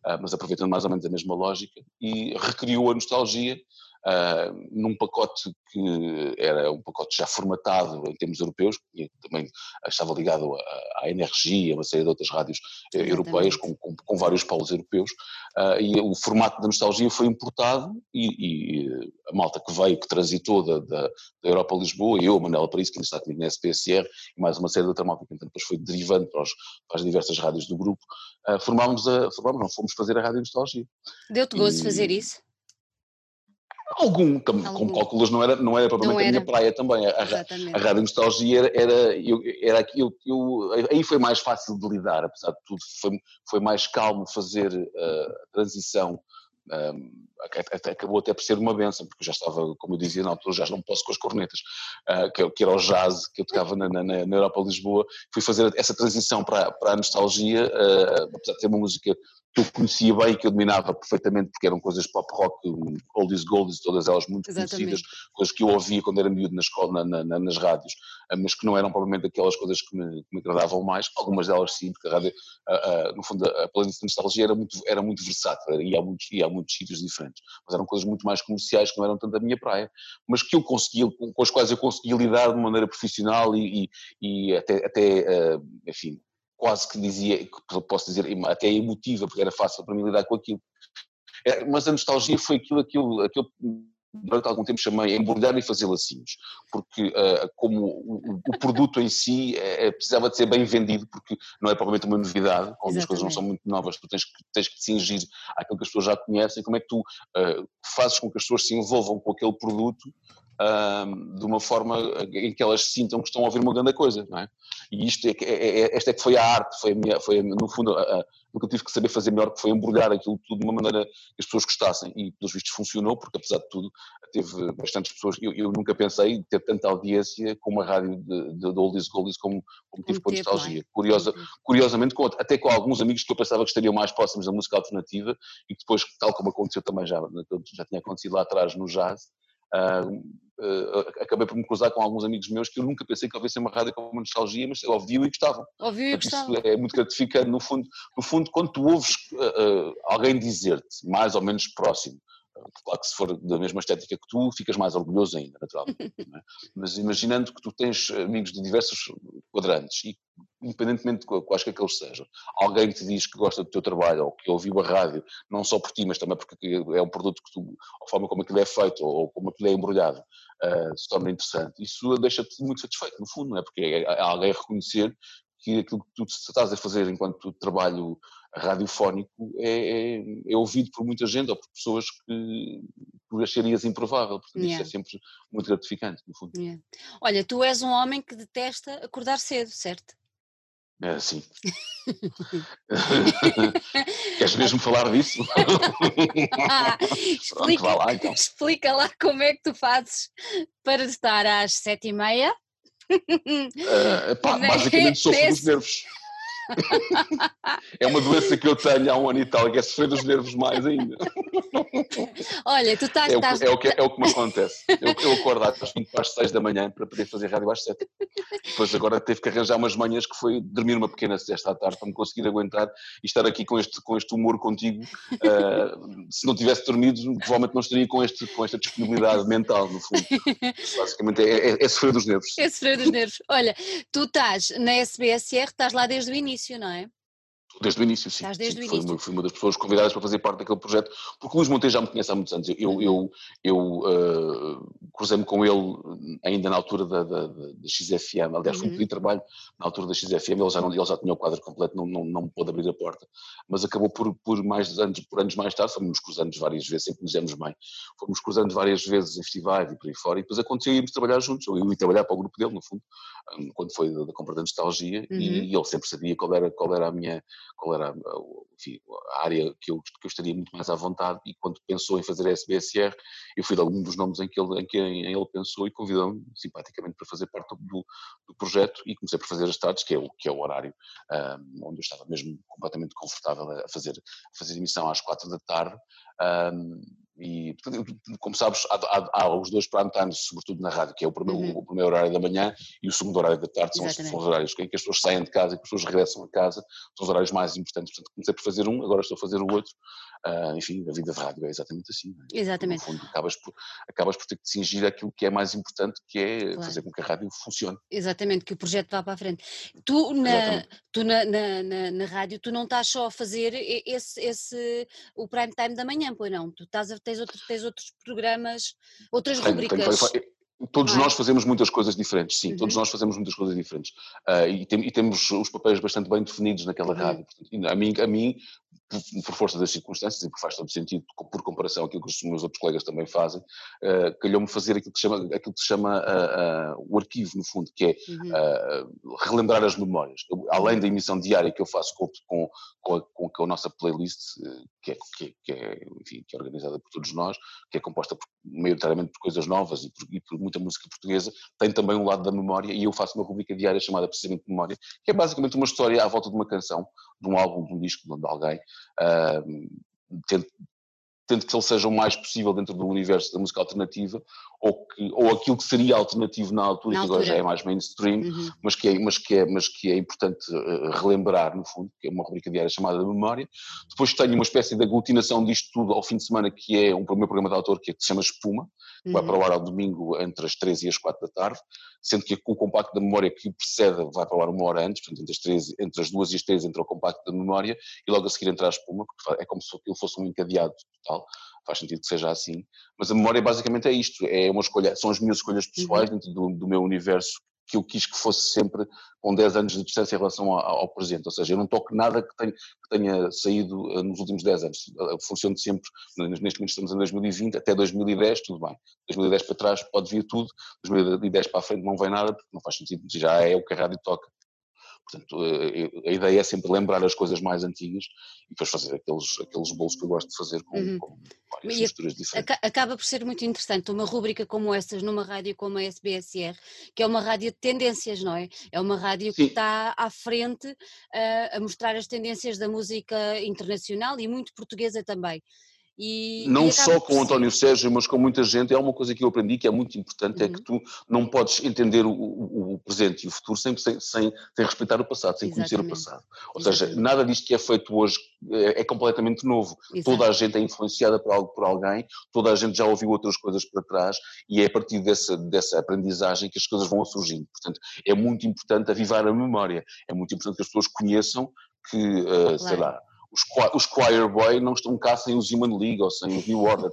Speaker 2: uh, mas aproveitando mais ou menos a mesma lógica, e recriou a nostalgia uh, num pacote que era um pacote já formatado em termos europeus, que também estava ligado à, à energia, a uma série de outras rádios eh, Exatamente. europeias, com, com, com, vários polos europeus, uh, e o formato da nostalgia foi importado e, e a malta que veio, que transitou da, da, da Europa a Lisboa, eu, a Manuela Paris, que ainda está comigo na SPSR, e mais uma série de outra malta que então, depois foi derivando para, os, para, as diversas rádios do grupo, uh, formámos a, formámos, não, fomos fazer a Rádio Nostalgia.
Speaker 1: Deu-te gosto de fazer isso?
Speaker 2: Algum, como, como calculas, não era, não era propriamente não era. a minha praia também. A, a, a Rádio Nostalgia era, era, eu, era eu, eu, aí foi mais fácil de lidar, apesar de tudo, foi, foi mais calmo fazer uh, a transição. Um, acabou até por ser uma benção, porque eu já estava, como eu dizia na altura, já não posso com as cornetas, uh, que, que, era o jazz que eu tocava na, na, na Europa Lisboa, fui fazer essa transição para, para a nostalgia, uh, apesar de ter uma música que eu conhecia bem, que eu dominava perfeitamente, porque eram coisas pop rock, oldies goldies, todas elas muito Exatamente. conhecidas, coisas que eu ouvia quando era miúdo na escola, na, na, nas rádios, ah, mas que não eram provavelmente aquelas coisas que me, que me agradavam mais, algumas delas sim, porque a rádio, no fundo, a playlist de nostalgia era muito, era muito versátil, ia a muitos, ia a muitos sítios diferentes, mas eram coisas muito mais comerciais que não eram tanto a minha praia, mas que eu conseguia, com as quais eu conseguia lidar de maneira profissional e, e, e até, até enfim, quase que dizia, posso dizer, até emotiva, porque era fácil para mim lidar com aquilo. É, mas a nostalgia foi aquilo, aquilo, aquilo durante algum tempo chamei embrulhar e fazer lacinhos, porque uh, como o, o, produto em si é, precisava de ser bem vendido, porque não é provavelmente uma novidade, como as coisas não são muito novas, tu tens que, tens que te cingir àquilo que as pessoas já conhecem, como é que tu uh, fazes com que as pessoas se envolvam com aquele produto de uma forma em que elas sintam que estão a ouvir uma grande coisa, não é? E isto é, é, é, esta é que foi a arte, foi, a minha, foi no fundo a, a, o que eu tive que saber fazer melhor, que foi embrulhar aquilo tudo de uma maneira que as pessoas gostassem e pelos vistos funcionou, porque apesar de tudo teve bastantes pessoas, eu, eu nunca pensei ter tanta audiência com uma rádio de, de, de Oldies Goldies como, como tive com a nostalgia. Curiosa, curiosamente, com, até com alguns amigos que eu pensava que estariam mais próximos da música alternativa e que depois, tal como aconteceu também já, já tinha acontecido lá atrás no jazz, acabei por me cruzar com alguns amigos meus que eu nunca pensei que houvesse uma rádio com uma nostalgia, mas ouviu e gostavam.
Speaker 1: Ouviu e gostavam.
Speaker 2: é muito gratificante, no fundo, no fundo quando tu ouves uh, alguém dizer-te, mais ou menos próximo, Claro que se for da mesma estética que tu, ficas mais orgulhoso ainda, naturalmente. É? Mas imaginando que tu tens amigos de diversos quadrantes e, independentemente de quais que eles sejam, alguém que te diz que gosta do teu trabalho ou que ouviu a rádio, não só por ti, mas também porque é um produto que tu, a forma como aquilo é feito ou como aquilo é embrulhado, uh, se torna interessante, isso deixa-te muito satisfeito, no fundo, não é? Porque é, é alguém reconhecer que aquilo que tu estás a fazer enquanto trabalho radiofónico é, é, é, ouvido por muita gente ou por pessoas que tu acharias improvável. Portanto, yeah. isso é sempre muito gratificante, no fundo.
Speaker 1: Yeah. Olha, tu és um homem que detesta acordar cedo, certo?
Speaker 2: É, sim. Queres mesmo falar disso?
Speaker 1: ah, explica, Pronto, lá, então. explica lá como é que tu fazes para estar às sete e meia
Speaker 2: Uh, pá, basicamente sofro dos nervos. é uma doença que eu tenho há um ano e tal, que é sofrer dos nervos mais ainda.
Speaker 1: Olha, tu estás.
Speaker 2: É, estás... é, o, que, é o que me acontece. Eu, eu acordo às 5 às 6 da manhã para poder fazer rádio às 7. Depois agora teve que arranjar umas manhãs que foi dormir uma pequena siesta à tarde para me conseguir aguentar e estar aqui com este, com este humor contigo. Uh, se não tivesse dormido, provavelmente não estaria com, este, com esta disponibilidade mental, no fundo. Basicamente é, é, é sofrer dos nervos.
Speaker 1: É sofrer dos nervos. Olha, tu estás na SBSR, estás lá desde o início início, não é?
Speaker 2: Desde o início, sim.
Speaker 1: Estás desde
Speaker 2: sim,
Speaker 1: o início.
Speaker 2: Uma, fui uma das pessoas convidadas para fazer parte daquele projeto, porque o Luís Monteiro já me conhece há muitos anos. Eu, eu, eu uh, cruzei-me com ele ainda na altura da, da, da XFM, aliás, foi um uhum. pedido de trabalho na altura da XFM, ele já, não, ele já tinha o quadro completo, não, não, não me pôde abrir a porta, mas acabou por, por mais anos, por anos mais tarde, fomos cruzando várias vezes, sempre nos demos bem, fomos cruzando várias vezes em festivais e por aí fora, e depois aconteceu irmos trabalhar juntos, eu ia trabalhar para o grupo dele, no fundo, quando foi da, da compra da nostalgia, uhum. e, e, ele sempre sabia qual era, qual era a minha, qual era enfim, a área que eu, que eu estaria muito mais à vontade e quando pensou em fazer a SBSR, eu fui de algum dos nomes em que ele, em que ele pensou e convidou-me simpaticamente para fazer parte do, do, projeto e comecei por fazer as tardes, que é o, que é o horário um, onde eu estava mesmo completamente confortável a fazer, a fazer emissão às quatro da tarde. Um, e, como sabes, há, há, há, os dois prime times, sobretudo na rádio, que é o primeiro, uhum. o primeiro horário da manhã e o segundo horário da tarde, são os, são os, horários em que as pessoas saem de casa e as pessoas regressam a casa, são os horários mais importantes. Portanto, comecei por fazer um, agora estou a fazer o outro. Uh, enfim, a vida de rádio é exatamente assim.
Speaker 1: É? Exatamente.
Speaker 2: No fundo, acabas por, acabas por ter que te cingir aquilo que é mais importante, que é claro. fazer com que a rádio funcione.
Speaker 1: Exatamente, que o projeto vá para a frente. Tu, na, tu na, na, na, na rádio, tu não estás só a fazer esse, esse, o prime time da manhã, pois não? Tu estás a, tens, outro, tens outros programas, outras rubricas.
Speaker 2: Tenho, Todos ah. nós fazemos muitas coisas diferentes, sim, uhum. todos nós fazemos muitas coisas diferentes. Uh, e, tem, e, temos os papéis bastante bem definidos naquela uhum. rádio. Portanto, a mim, a mim por força das circunstâncias e porque faz todo sentido, por comparação àquilo que os meus outros colegas também fazem, uh, calhou-me fazer aquilo que se chama, aquilo que se chama uh, uh, o arquivo, no fundo, que é uhum. relembrar as memórias. Eu, além da emissão diária que eu faço com, com, com, a, com a, nossa playlist, que é, que, que, é, enfim, que é organizada por todos nós, que é composta por, maioritariamente por coisas novas e por, e por, muita música portuguesa, tem também um lado da memória e eu faço uma rubrica diária chamada precisamente Memória, que é basicamente uma história à volta de uma canção, de um álbum, de um disco, de alguém, uh, tento, tento, que ele seja o mais possível dentro do universo da música alternativa, ou, que, ou aquilo que seria alternativo na altura, na que agora já é mais mainstream, uhum. mas, que é, mas, que é, mas que é importante uh, relembrar, no fundo, que é uma rubrica diária chamada da memória. Depois tenho uma espécie de aglutinação disto tudo ao fim de semana, que é um primeiro programa de autor que, é, que se chama Espuma, que vai uhum. para o ar ao domingo entre as 13 e as 4 da tarde, sendo que o compacto da memória que o precede vai para o ar uma hora antes, portanto entre as, 13, entre as 2 e as 13 entra o compacto da memória e logo a seguir entra a espuma, porque é como se aquilo fosse um encadeado total, faz sentido que seja assim, mas a memória basicamente é isto, é uma escolha, são as minhas escolhas pessoais uhum. dentro do, do, meu universo que eu quis que fosse sempre com 10 anos de distância em relação ao, ao presente, ou seja, eu não toco nada que tenha, que tenha saído uh, nos últimos 10 anos, uh, funciona sempre, neste momento estamos em 2020, até 2010 tudo bem, 2010 para trás pode vir tudo, 2010 para a frente não vem nada, porque não faz sentido, já é o que a rádio toca. Portanto, eh, a ideia é sempre lembrar as coisas mais antigas e depois fazer aqueles, aqueles bolos que eu gosto de fazer com, uhum. com várias misturas diferentes.
Speaker 1: Acaba por ser muito interessante uma rúbrica como essas numa rádio como a SBSR, que é uma rádio de tendências, não é? É uma rádio Sim. que está à frente uh, a mostrar as tendências da música internacional e muito portuguesa também.
Speaker 2: E, não e só com o António Sérgio, mas com muita gente, é uma coisa que eu aprendi que é muito importante, uhum. é que uhum. tu não podes entender o, o, o presente e o futuro sem, sem, sem, sem, respeitar o passado, sem Exatamente. conhecer o passado. Ou Exatamente. seja, nada disto que é feito hoje é, é completamente novo. Exato. Toda a gente é influenciada por, algo, por alguém, toda a gente já ouviu outras coisas para trás e é a partir dessa, dessa aprendizagem que as coisas vão surgindo. Portanto, é muito importante avivar a memória, é muito importante que as pessoas conheçam que, uh, claro. sei lá, os, os Choir Boy não estão cá sem os Human League ou sem o New Order.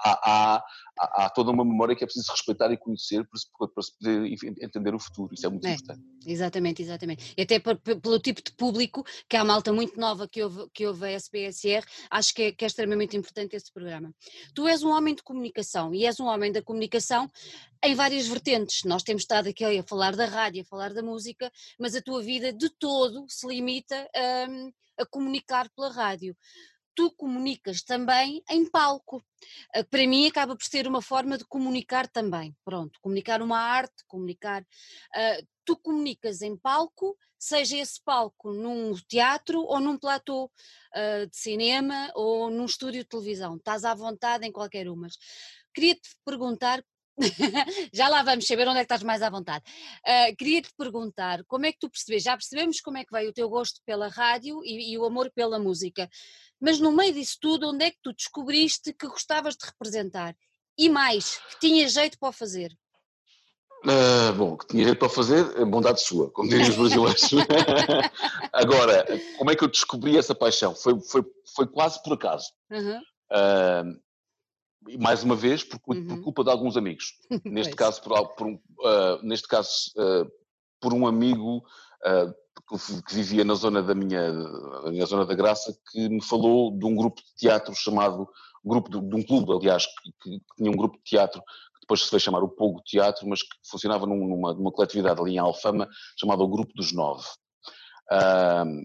Speaker 2: há, há, há, toda uma memória que é preciso respeitar e conhecer para se, para se poder entender o futuro. Isso é muito é, importante.
Speaker 1: Exatamente, exatamente. E até por, pelo tipo de público, que há malta muito nova que ouve, que ouve a SPSR, acho que é, que é extremamente importante esse programa. Tu és um homem de comunicação e és um homem da comunicação em várias vertentes. Nós temos estado aqui a falar da rádio, a falar da música, mas a tua vida de todo se limita a, hum, a comunicar pela rádio. Tu comunicas também em palco. Ah, para mim acaba por ser uma forma de comunicar também. Pronto, comunicar uma arte, comunicar. Uh, tu comunicas em palco, seja esse palco num teatro ou num platô uh, de cinema ou num estúdio de televisão. Estás à vontade em qualquer uma. Queria-te perguntar já lá vamos saber onde é que estás mais à vontade. Uh, Queria-te perguntar como é que tu percebes, já percebemos como é que veio o teu gosto pela rádio e, e, o amor pela música, mas no meio disso tudo, onde é que tu descobriste que gostavas de representar? E mais, que tinha jeito para o fazer?
Speaker 2: Uh, bom, que tinha jeito para fazer, bondade sua, como dizem os brasileiros. Agora, como é que eu descobri essa paixão? Foi, foi, foi quase por acaso. Uhum. Uh, mais uma vez por, uhum. por, culpa de alguns amigos. Neste caso, por, por um, uh, neste caso, uh, por um amigo uh, que, que, vivia na zona da minha, da minha zona da Graça, que me falou de um grupo de teatro chamado, grupo de, de um clube, aliás, que, que, tinha um grupo de teatro que depois se veio chamar o Pogo Teatro, mas que funcionava numa, numa coletividade ali em Alfama, chamada o Grupo dos Nove.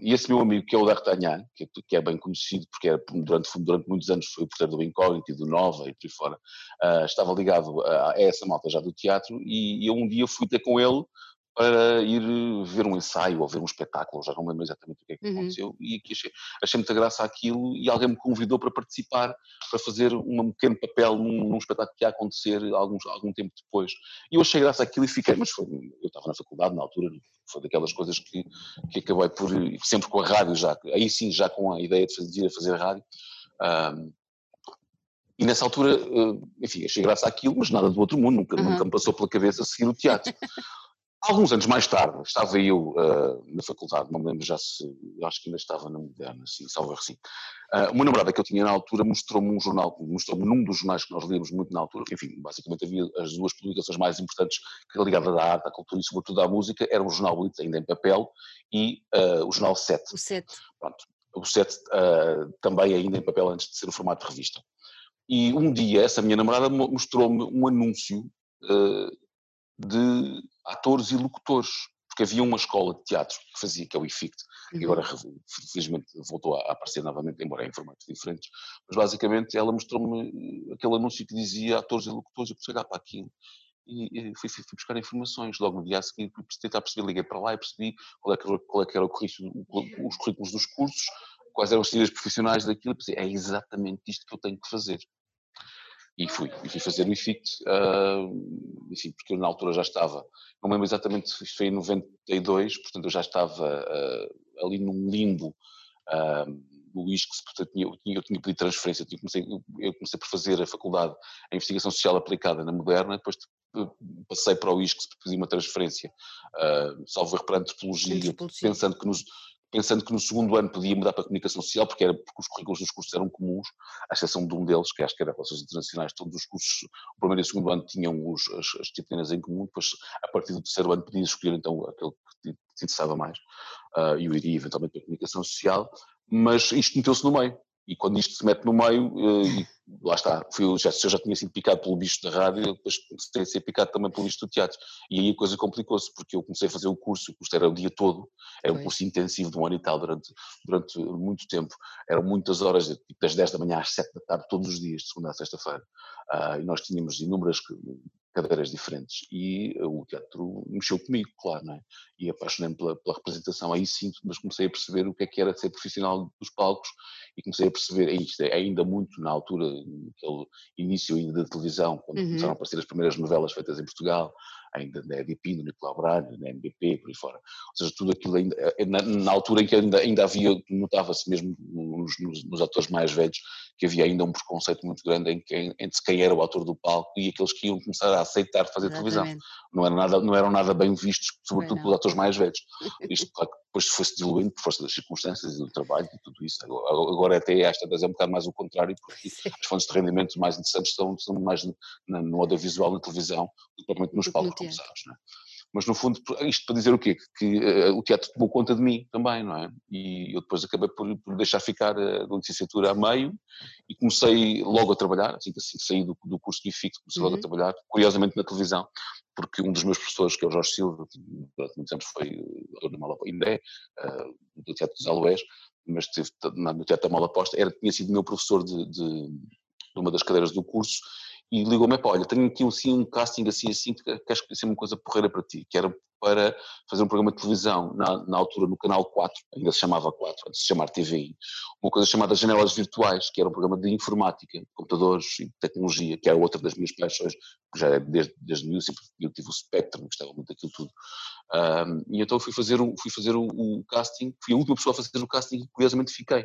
Speaker 2: E esse meu amigo, que é o D'Artagnan, que, que, é bem conhecido, porque era, durante, durante muitos anos foi o do Incógnito e do Nova e por aí fora, uh, estava ligado a, a, essa malta já do teatro, e eu um dia fui ter com ele para ir ver um ensaio ou ver um espetáculo, já não lembro exatamente o que é que uhum. aconteceu, e achei, achei muita graça aquilo e alguém me convidou para participar, para fazer um pequeno papel num, num espetáculo que ia acontecer alguns, algum tempo depois. E eu achei graça aquilo e fiquei, mas foi, eu estava na faculdade na altura, foi daquelas coisas que, que acabei por, sempre com a rádio já, aí sim já com a ideia de fazer, de fazer rádio, um, e nessa altura, enfim, achei graça aquilo, mas nada do outro mundo, nunca, uhum. nunca me passou pela cabeça seguir o teatro. Alguns anos mais tarde, estava eu uh, na faculdade, não me lembro já se, acho que ainda estava na Moderna, assim, salvo assim. Uh, uma namorada que eu tinha na altura mostrou-me um jornal, mostrou-me num dos jornais que nós líamos muito na altura, enfim, basicamente havia as duas publicações mais importantes que ligadas à arte, à cultura e sobretudo à música, era o jornal Blitz, ainda em papel, e uh, o jornal 7.
Speaker 1: O 7.
Speaker 2: Pronto, o 7 uh, também ainda em papel antes de ser o formato de revista. E um dia essa minha namorada mostrou-me um anúncio de atores e locutores, porque havia uma escola de teatro que fazia, que é o IFICT, que agora uhum. felizmente voltou a aparecer novamente, embora em formatos diferentes, mas basicamente ela mostrou-me aquele anúncio que dizia atores e locutores, eu comecei a olhar para aquilo e fui, fui, buscar informações. Logo no dia a seguir, fui tentar perceber, liguei para lá e percebi qual é que, qual é que era o currículo, os currículos dos cursos, quais eram as trilhas profissionais daquilo, e pensei, é exatamente isto que eu tenho que fazer. E fui, e fui fazer o IFICT, uh, enfim, porque eu na altura já estava, não lembro exatamente, isto foi em 92, portanto eu já estava uh, ali num limbo uh, no ISCS, portanto eu tinha, eu tinha pedido transferência, eu comecei, eu comecei por fazer a faculdade em Investigação Social Aplicada na Moderna, depois passei para o ISCS, pedi uma transferência, uh, salvo erro para antropologia, pensando que nos, pensando que no segundo ano podia mudar para a comunicação social, porque, era, porque os currículos dos cursos eram comuns, à exceção de um deles, que acho que era Relações Internacionais, todos os cursos, o primeiro e o segundo ano tinham os, as, as, disciplinas em comum, depois a partir do terceiro ano podia escolher então aquele que te interessava mais, uh, e eu iria eventualmente para a comunicação social, mas isto meteu-se no meio, e quando isto se mete no meio, uh, lá está, fui, já, se eu já tinha sido picado pelo bicho da rádio, depois comecei a ser picado também pelo bicho do teatro. E aí a coisa complicou-se, porque eu comecei a fazer o curso, o curso era o dia todo, era um curso intensivo de um ano e tal, durante, durante muito tempo. Eram muitas horas, tipo, das 10 da manhã às 7 da tarde, todos os dias, de segunda a sexta-feira. Uh, e nós tínhamos inúmeras cadeiras diferentes. E o teatro mexeu comigo, claro, não é? E apaixonei-me pela, pela, representação. Aí sim, mas comecei a perceber o que é que era ser profissional dos palcos e comecei a perceber, isto é ainda muito na altura, naquele início ainda da televisão, quando uhum. começaram a aparecer as primeiras novelas feitas em Portugal, ainda na EDP, no Nicolau Braga, na MBP, por aí fora. Ou seja, tudo aquilo ainda, eh, na, na altura em que ainda, ainda havia, notava-se mesmo nos, nos, nos, atores mais velhos, que havia ainda um preconceito muito grande em quem, entre quem era o ator do palco e aqueles que iam começar a aceitar fazer Exatamente. televisão. Não, era nada, não eram nada bem vistos, sobretudo pelos atores mais velhos. Isto, claro, depois foi-se diluindo por força das circunstâncias e do trabalho e tudo isso. Agora, agora até esta vez é um bocado mais o contrário, porque as fontes de rendimento mais interessantes são, são mais no, no audiovisual, na televisão, do que propriamente nos palcos, como sabes, não é? Mas no fundo, isto para dizer o quê? Que uh, o teatro tomou conta de mim também, não é? E eu depois acabei por, por deixar ficar a, a licenciatura a meio e comecei logo a trabalhar, assim que assim, saí do, do curso de IFIC, comecei uhum. logo a uhum. trabalhar, curiosamente na televisão, porque um dos meus professores, que é o Jorge Silva, durante muitos anos foi uh, na Mala, ainda é, uh, do Teatro dos Aloés, mas esteve no Teatro da Mala Posta, era, tinha sido meu professor de, de, de uma das cadeiras do curso e ligou-me, olha, tenho aqui um casting assim, assim, que queres que uma coisa porreira para ti, que era para fazer um programa de televisão, na, na altura no canal 4, ainda se chamava 4, antes de se chamar TVI, uma coisa chamada Janelas Virtuais, que era um programa de informática, computadores e tecnologia, que era outra das minhas paixões, já é desde, desde mil, sempre eu tive o Spectrum, gostava muito daquilo tudo. Um, e então fui fazer, o, fui fazer o, o casting, fui a última pessoa a fazer o casting e curiosamente fiquei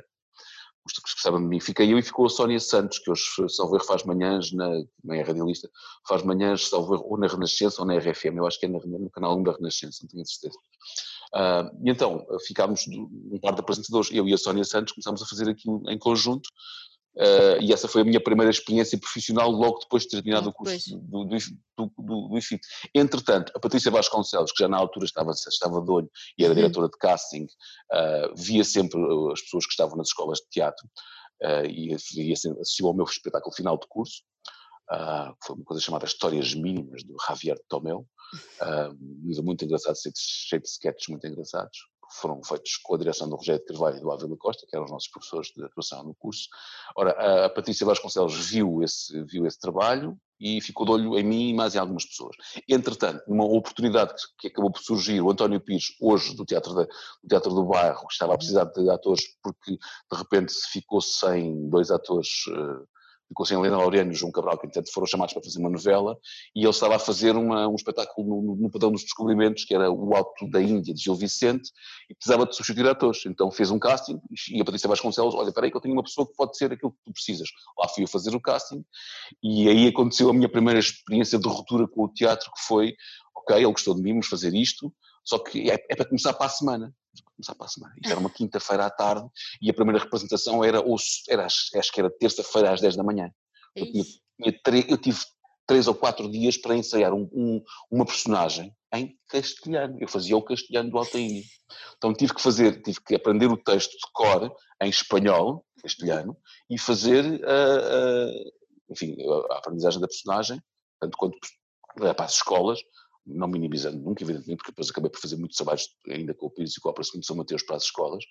Speaker 2: os que gostavam de mim. Fiquei eu e ficou a Sónia Santos, que hoje, salvo erro, faz manhãs, na, também é radialista, faz manhãs, salvo erro, ou na Renascença ou na RFM, eu acho que é no canal 1 da Renascença, não tenho certeza. Uh, e então, ficámos um par de apresentadores, eu e a Sónia Santos, começámos a fazer aquilo em conjunto, Uh, e essa foi a minha primeira experiência profissional logo depois de ter terminado o curso do, do, do, do, IFIT. Entretanto, a Patrícia Vasconcelos, que já na altura estava, estava de olho e era uhum. diretora de casting, uh, via sempre as pessoas que estavam nas escolas de teatro uh, e, e assistiu ao meu espetáculo final de curso, que foi uma coisa chamada Histórias Mínimas, do Javier Tomeu, uh, muito engraçado, cheio de sketches muito engraçados foram feitos com a direção do Rogério de Carvalho e do Ávila Costa, que eram os nossos professores de atuação no curso. Ora, a Patrícia Vasconcelos viu esse, viu esse trabalho e ficou de olho em mim e mais em algumas pessoas. Entretanto, numa oportunidade que acabou por surgir, o António Pires, hoje do Teatro, da, do, teatro do Bairro, estava a precisar de atores porque de repente ficou sem dois atores uh, ficou sem Helena Laureano e João Cabral, que entretanto foram chamados para fazer uma novela, e ele estava a fazer uma, um espetáculo no, no Padrão dos Descobrimentos, que era o Alto da Índia, de Gil Vicente, e precisava de substituir atores. Então fez um casting, e a Patrícia Vasconcelos, olha, espera aí que eu tenho uma pessoa que pode ser aquilo que tu precisas. Lá fui eu fazer o casting, e aí aconteceu a minha primeira experiência de ruptura com o teatro, que foi, ok, ele gostou de mim, vamos fazer isto, só que é, é para começar para a semana começar para a semana. Isto era uma quinta-feira à tarde e a primeira representação era, era acho que era terça-feira às 10 da manhã. Eu, tinha, tinha eu, tive três ou quatro dias para ensaiar um, um, uma personagem em castelhano. Eu fazia o castelhano do Altair. Então tive que fazer, tive que aprender o texto de cor em espanhol, castelhano, e fazer uh, uh, enfim, a aprendizagem da personagem, tanto quanto para as escolas, não minimizando nunca, evidentemente, porque depois acabei por fazer muitos trabalhos ainda com o Pires e com a Operação de São Mateus para as escolas,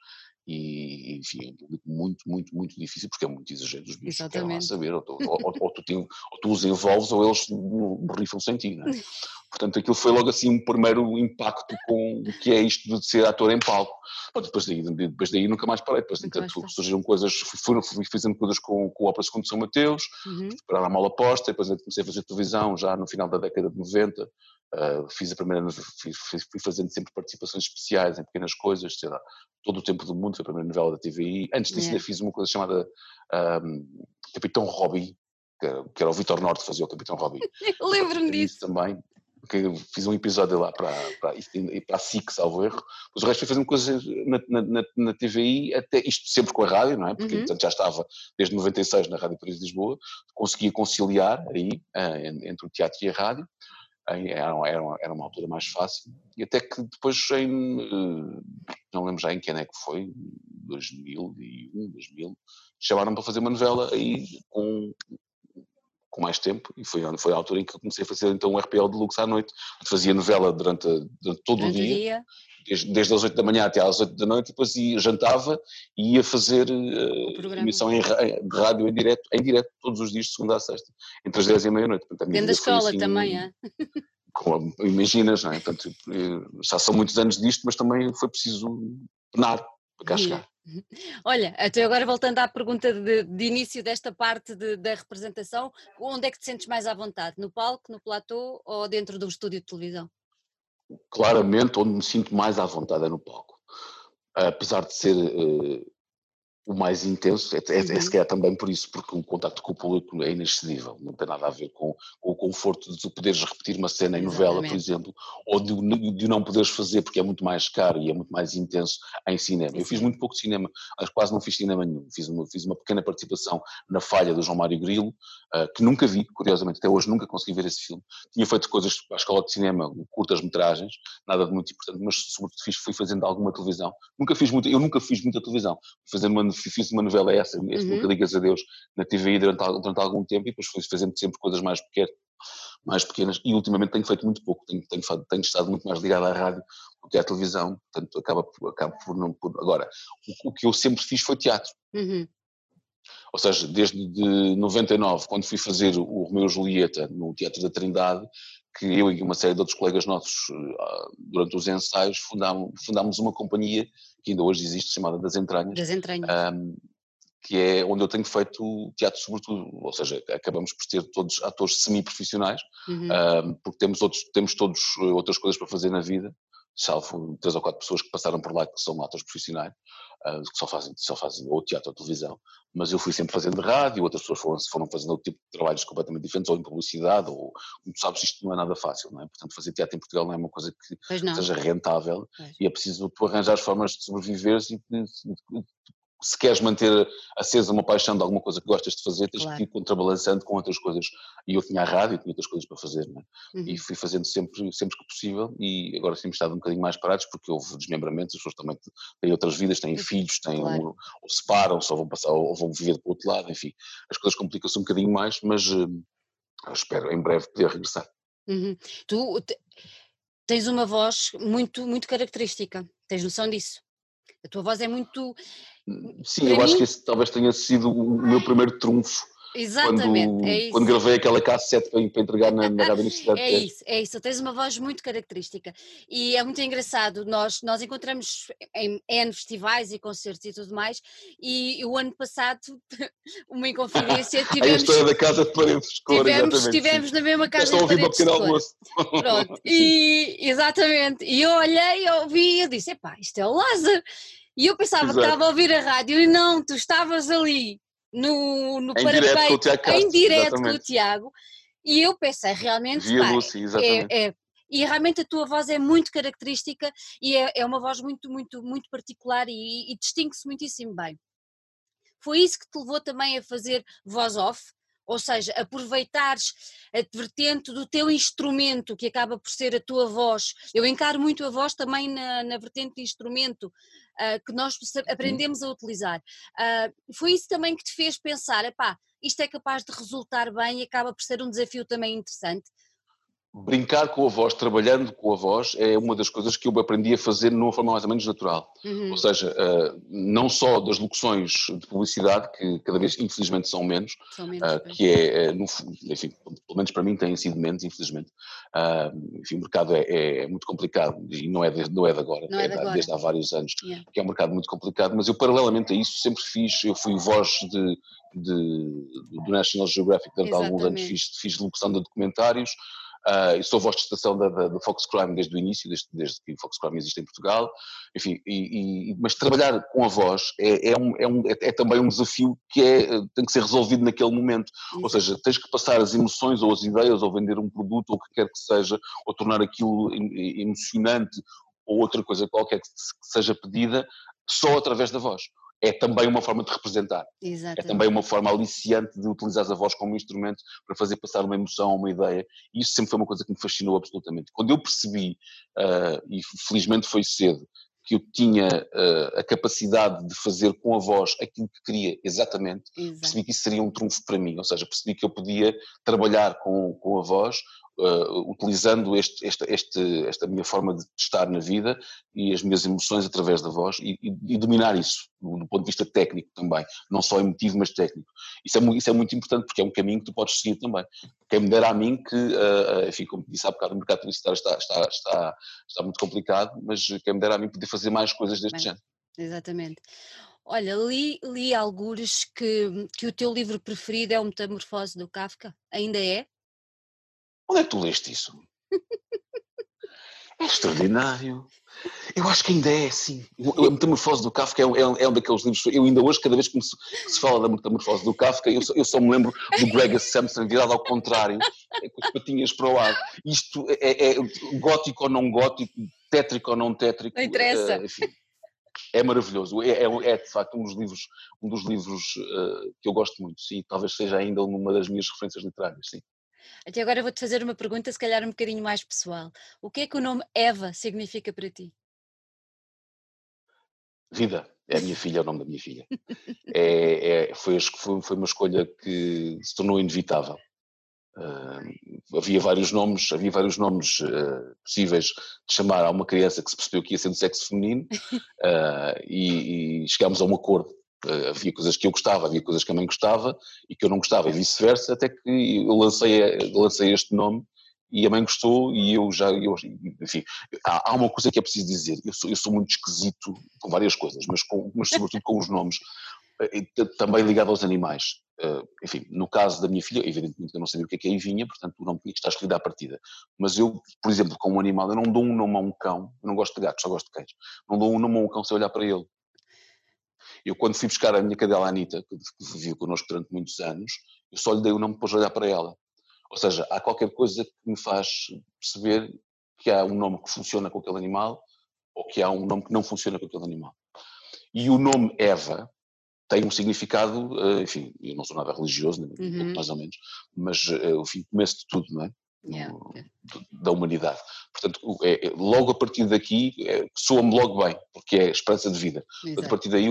Speaker 2: e, enfim, é muito, muito, muito difícil, porque é muito exagero dos bichos, querem lá saber, ou tu, ou, ou, tu te, ou tu os envolves ou eles borrifam sem ti, não é? Portanto, aquilo foi logo assim um primeiro impacto com o que é isto de ser ator em palco. Bom, depois, daí, depois daí nunca mais parei, depois entretanto, surgiram coisas, fui, fui fazendo coisas com, com a Operação de São Mateus, uhum. preparar a mala posta, depois comecei a fazer televisão já no final da década de 90, Uh, fiz a primeira, fui, fui, fazendo sempre participações especiais em pequenas coisas, sei lá, todo o tempo do mundo, foi a primeira novela da TVI. Antes disso, ainda fiz uma coisa chamada um, Capitão Robbie, que, que, era o Vitor Norte que fazia o Capitão Robbie.
Speaker 1: Lembro-me disso.
Speaker 2: Também. fiz um episódio lá para, para, para a SIC, salvo erro, mas o resto foi fazendo coisas na, na, na, TVI, até isto sempre com a rádio, não é? Porque uhum. portanto, já estava desde 96 na Rádio Paris de Lisboa, conseguia conciliar aí uh, entre o teatro e a rádio, era, era, era uma altura mais fácil, e até que depois em, uh, não lembro já em que ano é que foi, 2001, 2000, chamaram para fazer uma novela aí com com mais tempo e foi, foi a altura em que eu comecei a fazer então o RPL de Lux à noite. Fazia novela durante, durante todo durante o dia, dia. Desde, desde as 8 da manhã até às 8 da noite, e depois ia, jantava e ia fazer uh, emissão em, de rádio em direto, em direto, todos os dias, de segunda a sexta, entre as 10 e meia-noite.
Speaker 1: Dentro da escola assim, também, é?
Speaker 2: Com, imaginas, não é? Portanto, eh, já são muitos anos disto, mas também foi preciso penar cá chegar.
Speaker 1: Olha, até agora voltando à pergunta de, de início desta parte de, da representação, onde é que te sentes mais à vontade? No palco, no platô ou dentro do estúdio de televisão?
Speaker 2: Claramente, onde me sinto mais à vontade é no palco. Apesar de ser uh, o mais intenso, é, é, é uhum. se calhar também por isso, porque o contacto com o público é inexcedível, não tem nada a ver com, com o conforto de tu poderes repetir uma cena em novela, Exatamente. por exemplo, ou de, de não poderes fazer porque é muito mais caro e é muito mais intenso em cinema. Eu fiz muito pouco cinema, quase não fiz cinema nenhum, fiz uma, fiz uma pequena participação na Falha do João Mário Grilo, uh, que nunca vi, curiosamente, até hoje nunca consegui ver esse filme. Tinha feito coisas a escola de cinema, curtas-metragens, nada de muito importante, mas sobretudo fiz, fui fazendo alguma televisão. Nunca fiz muito, eu nunca fiz muita televisão, fazendo uma fiz uma novela essa, este uhum. Nunca Digas a Deus, na TVI durante, durante algum tempo e depois fui fazendo sempre coisas mais pequenas, mais pequenas e ultimamente tenho feito muito pouco, tenho, tenho, tenho estado muito mais ligado à rádio do que à televisão, portanto acaba, acaba por não... Por, agora, o, o, que eu sempre fiz foi teatro. Uhum. Ou seja, desde de 99, quando fui fazer o Romeu e Julieta no Teatro da Trindade, que eu e uma série de outros colegas nossos, ah, durante os ensaios, fundámos, fundámos uma companhia que ainda hoje existe, chamada Das Entranhas.
Speaker 1: Das Entranhas. Um,
Speaker 2: que é onde eu tenho feito teatro sobretudo, ou seja, acabamos por ter todos atores semi-profissionais, uhum. um, porque temos, outros, temos todos eh, outras coisas para fazer na vida, salvo três ou quatro pessoas que passaram por lá que são atores profissionais, uh, que só fazem, só fazem ou teatro ou televisão, mas eu fui sempre fazendo rádio, outras pessoas foram, foram fazendo outro tipo de trabalhos completamente diferentes, ou em publicidade, ou, como tu sabes, isto não é nada fácil, não é? Portanto, fazer teatro em Portugal não é uma coisa que seja rentável, e é preciso tu arranjar formas de sobreviver e de, de, se queres manter acesa uma paixão de alguma coisa que gostas de fazer, tens claro. que ir contrabalançando com outras coisas. E eu tinha a rádio, tinha outras coisas para fazer, é? uhum. e fui fazendo sempre, sempre que possível. E agora temos estado um bocadinho mais parados porque houve desmembramentos, as pessoas também têm outras vidas, têm filhos, têm claro. ou, ou separam, ou vão passar, ou vão viver para o outro lado, enfim, as coisas complicam-se um bocadinho mais, mas uh, espero em breve poder regressar.
Speaker 1: Uhum. Tu te, tens uma voz muito, muito característica, tens noção disso? A tua voz é muito
Speaker 2: Sim, eu mim... acho que esse talvez tenha sido o meu primeiro trunfo
Speaker 1: Exatamente,
Speaker 2: quando,
Speaker 1: é isso.
Speaker 2: Quando gravei aquela cassete para, para entregar na, na Rádio Universidade.
Speaker 1: é isso, é isso. Tens uma voz muito característica e é muito engraçado. Nós, nós encontramos em N festivais e concertos e tudo mais e o ano passado, uma inconfidência, tivemos... a
Speaker 2: história da casa de paredes de cor,
Speaker 1: tivemos, tivemos na mesma casa de paredes de cor. Pronto, e, exatamente. E eu olhei, ouvi e eu disse, epá, isto é o Lázaro. E eu pensava Exato. que estava a ouvir a rádio e não, tu estavas ali no, no
Speaker 2: em parapeito,
Speaker 1: em direto com o Tiago, e eu pensei realmente, Via Lucy, é, é, e realmente a tua voz é muito característica e é, é uma voz muito, muito, muito particular e, e distingue-se muitíssimo bem. Foi isso que te levou também a fazer voz off, ou seja, aproveitares a vertente do teu instrumento, que acaba por ser a tua voz. Eu encaro muito a voz também na, na vertente de instrumento uh, que nós aprendemos a utilizar. Uh, foi isso também que te fez pensar, epá, isto é capaz de resultar bem e acaba por ser um desafio também interessante
Speaker 2: brincar com a voz, trabalhando com a voz, é uma das coisas que eu aprendi a fazer de uma forma mais ou menos natural. Uhum. Ou seja, uh, não só das locuções de publicidade, que cada vez infelizmente são menos, são menos uh, que é, no, enfim, pelo menos para mim têm sido menos, infelizmente. enfim, o mercado é, é, muito complicado e não é de, não é de agora, é, é de agora. desde há vários anos, yeah. que é um mercado muito complicado, mas eu paralelamente a isso sempre fiz, eu fui voz de, de do National Geographic durante alguns anos, fiz, fiz locução de documentários, Uh, eu sou voz de estação da, da, Crime desde o início, desde, desde que o Fox Crime existe em Portugal. Enfim, e, e, mas trabalhar com a voz é, é, um, é, um, é, é também um desafio que é, tem que ser resolvido naquele momento. Ou seja, tens que passar as emoções ou as ideias, ou vender um produto, ou o que quer que seja, ou tornar aquilo emocionante, ou outra coisa qualquer que seja pedida, só através da voz é também uma forma de representar. Exatamente. É também uma forma aliciante de utilizar a voz como instrumento para fazer passar uma emoção, uma ideia. E isso sempre foi uma coisa que me fascinou absolutamente. Quando eu percebi, uh, e felizmente foi cedo, que eu tinha uh, a capacidade de fazer com a voz aquilo que queria exatamente, Exato. percebi que isso seria um trunfo para mim, ou seja, percebi que eu podia trabalhar com, com a voz uh, utilizando este, este, este, esta minha forma de estar na vida e as minhas emoções através da voz e, e, e, dominar isso, do ponto de vista técnico também, não só emotivo, mas técnico. Isso é, isso é muito importante porque é um caminho que tu podes seguir também. Quem me dera a mim que, uh, enfim, como disse há bocado, o mercado publicitário está, está, está, está muito complicado, mas quem me dera a mim poder fazer mais coisas deste Bem, género.
Speaker 1: Exatamente. Olha, li, li algures que, que o teu livro preferido é o Metamorfose do Kafka. Ainda é?
Speaker 2: Onde é que tu leste isso? É extraordinário. Eu acho que ainda é assim. A Metamorfose do Kafka é um, é um daqueles livros. Eu ainda hoje, cada vez que se, se fala da Metamorfose do Kafka, eu só, eu só me lembro do Greg Sampson virado ao contrário, é com as patinhas para o ar. Isto é, é, é gótico ou não gótico, tétrico ou não tétrico.
Speaker 1: Não interessa. Uh, enfim,
Speaker 2: é maravilhoso. É, é, é, de facto um dos livros, um dos livros uh, que eu gosto muito. Sim, talvez seja ainda uma das minhas referências literárias. Sim.
Speaker 1: Até agora vou-te fazer uma pergunta, se calhar um bocadinho mais pessoal. O que é que o nome Eva significa para ti?
Speaker 2: Vida. É a minha filha, é o nome da minha filha. É, é, foi, foi, uma escolha que se tornou inevitável. Uh, havia vários nomes, havia vários nomes uh, possíveis de chamar a uma criança que se percebeu que ia ser do sexo feminino uh, e, e chegámos a um acordo havia coisas que eu gostava, havia coisas que a mãe gostava e que eu não gostava e vice-versa, até que eu lancei, lancei este nome e a mãe gostou e eu já, eu, enfim, há, há, uma coisa que é preciso dizer, eu sou, eu sou muito esquisito com várias coisas, mas, com, mas sobretudo com os nomes, eh, também ligado aos animais. Enfim, no caso da minha filha, evidentemente eu não sabia o que é que aí vinha, portanto o nome tinha que estar escolhido à partida. Mas eu, por exemplo, com um animal, eu não dou um nome a um cão, eu não gosto de gatos, só gosto de cães, não dou um nome a um cão sem olhar para ele. Eu, quando fui buscar a minha cadela Anitta, que viveu connosco durante muitos anos, eu só lhe dei o nome para olhar para ela. Ou seja, há qualquer coisa que me faz perceber que há um nome que funciona com aquele animal ou que há um nome que não funciona com aquele animal. E o nome Eva tem um significado, eh, enfim, eu não sou nada religioso, uhum. mais ou menos, mas eh, o fim começo de tudo, não é? Yeah. da humanidade. Portanto, é, é, logo a partir daqui é, soa-me logo bem, porque é esperança de vida. Exato. A partir daí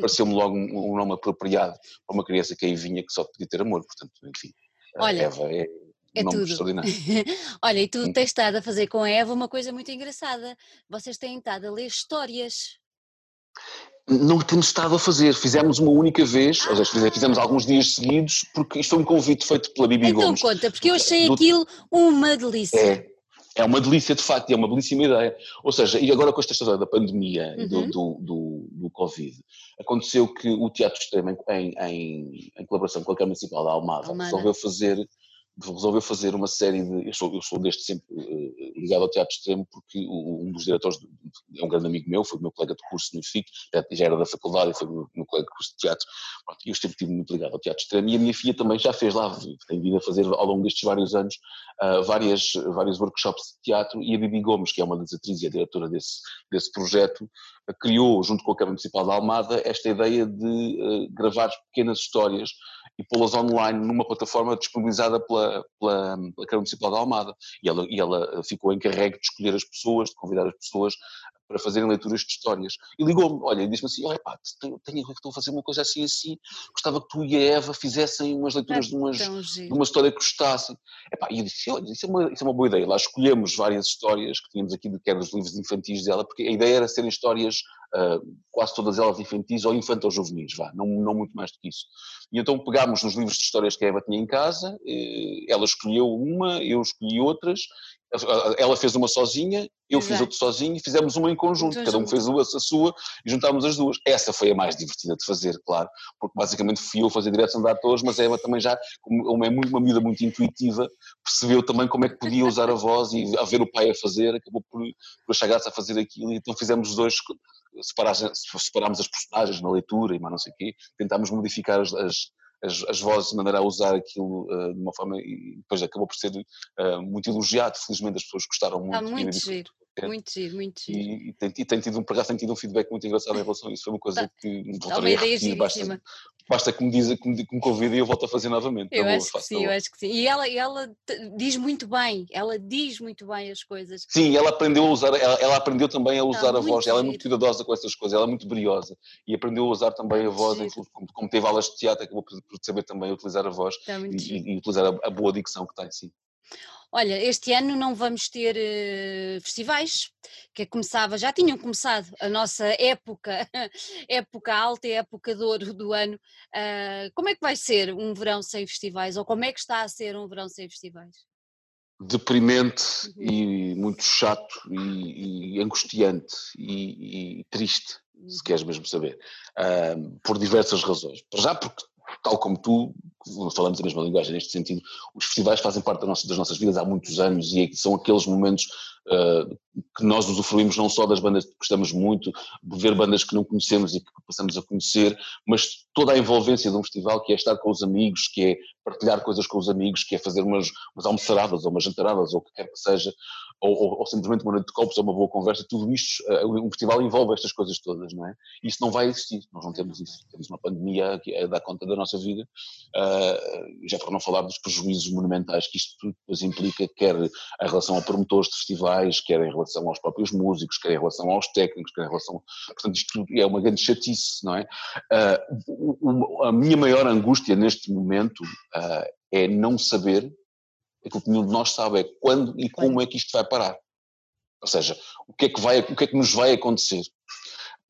Speaker 2: pareceu-me logo um, um, nome apropriado para uma criança que aí vinha que só podia ter amor. Portanto, enfim, Olha, Eva é, é um tudo.
Speaker 1: Olha, e tu hum. tens estado a fazer com a Eva uma coisa muito engraçada. Vocês têm estado a ler histórias
Speaker 2: não temos estado a fazer. Fizemos uma única vez, ou seja, fizemos alguns dias seguidos, porque isto foi um convite feito pela Bibi
Speaker 1: então
Speaker 2: Gomes.
Speaker 1: Então conta, porque eu achei Do... aquilo uma delícia.
Speaker 2: É, é uma delícia de facto, e é uma belíssima ideia. Ou seja, e agora com esta história da pandemia, uhum. do, do, do, do, Covid, aconteceu que o Teatro Extremo, em, em, em colaboração com a Câmara Municipal da Almada, Almada. resolveu fazer resolveu fazer uma série de. Eu sou, eu sou desde sempre uh, ligado ao teatro extremo, porque o, um dos diretores é um grande amigo meu, foi meu colega de curso no FIC, já, era da faculdade foi meu, meu colega de curso de teatro. Pronto, eu sempre estive muito ligado ao teatro extremo e a minha filha também já fez lá, tem vindo a fazer ao longo destes vários anos uh, várias, vários workshops de teatro e a Bibi Gomes, que é uma das atrizes e a diretora desse, desse projeto, uh, criou, junto com a Câmara Municipal da Almada, esta ideia de gravar pequenas histórias e pô-las online numa plataforma disponibilizada pela, pela, pela Câmara Municipal da Almada. E ela, e ela ficou encarregue de escolher as pessoas, de convidar as pessoas para fazerem leituras de histórias. E ligou-me, olha, e disse-me assim, olha pá, tenho, tenho, estou a fazer uma coisa assim assim, gostava que tu e a Eva fizessem umas leituras é de, umas, de uma história que gostassem. Epá, e eu disse, olha, isso é, uma, isso é uma boa ideia. Lá escolhemos várias histórias que tínhamos aqui, que eram os livros infantis dela, porque a ideia era serem histórias, uh, quase todas elas infantis ou infanto-juvenis, vá, não, não muito mais do que isso. E então pegámos nos livros de histórias que a Eva tinha em casa, eh, ela escolheu uma, eu escolhi outras, ela fez uma sozinha, eu Exato. fiz outra sozinho e fizemos uma em conjunto, cada um fez a sua e juntámos as duas. Essa foi a mais divertida de fazer, claro, porque basicamente fui eu fazer direção de atores, mas ela também já, como é uma miúda muito intuitiva, percebeu também como é que podia usar a voz e a ver o pai a fazer, acabou por, por chegar-se a fazer aquilo e então fizemos os dois separámos as personagens na leitura e mais não sei o quê, tentámos modificar as, as, as, as, vozes de maneira a usar aquilo uh, de uma forma e depois acabou por ser uh, muito elogiado, felizmente as pessoas gostaram muito.
Speaker 1: Está muito giro. Muito giro, muito giro.
Speaker 2: E, e, tem, e tem tido um, tem tido um feedback muito engraçado em relação a isso. Foi uma coisa que me
Speaker 1: voltarei a repetir. Basta,
Speaker 2: basta que me, diz, que, me, que me convide e eu volto a fazer novamente.
Speaker 1: Eu
Speaker 2: boa,
Speaker 1: acho que sim, eu acho que sim. E ela, ela diz muito bem, ela diz muito bem as coisas.
Speaker 2: Sim, ela aprendeu a usar, ela, ela aprendeu também a usar a voz. Giro. Ela é muito cuidadosa com essas coisas, ela é muito briosa e aprendeu a usar também a voz, como, como, teve aulas de teatro, acabou por, por saber também utilizar a voz e, e, utilizar a, a boa dicção que tem, sim.
Speaker 1: Olha, este ano não vamos ter uh, festivais, que começava, já tinham começado a nossa época, época alta e época de ouro do ano. Uh, como é que vai ser um verão sem festivais? Ou como é que está a ser um verão sem festivais?
Speaker 2: Deprimente uhum. e muito chato e, e angustiante e, e, triste, se uhum. queres mesmo saber, uh, por diversas razões. Já porque tal como tu, falamos a mesma linguagem neste sentido, os festivais fazem parte das nossas, das nossas vidas há muitos anos e são aqueles momentos uh, que nós usufruímos não só das bandas que gostamos muito, ver bandas que não conhecemos e que passamos a conhecer, mas toda a envolvência de um festival que é estar com os amigos, que é partilhar coisas com os amigos, que é fazer umas, umas almoçaradas ou umas jantaradas ou o que quer que seja, ou, ou, ou, simplesmente uma noite de copos ou uma boa conversa, tudo isto, uh, um festival envolve estas coisas todas, não é? Isso não vai existir, nós não temos isso. Temos uma pandemia que é dar conta da nossa vida, uh, já para não falar dos prejuízos monumentais que isto depois implica, quer em relação a promotores de festivais, quer em relação aos próprios músicos, quer em relação aos técnicos, quer em relação. Portanto, isto é uma grande chatice, não é? Uh, a minha maior angústia neste momento é não saber aquilo que nenhum de nós sabe é quando e como é que isto vai parar. Ou seja, o que é que, vai, o que, é que nos vai acontecer.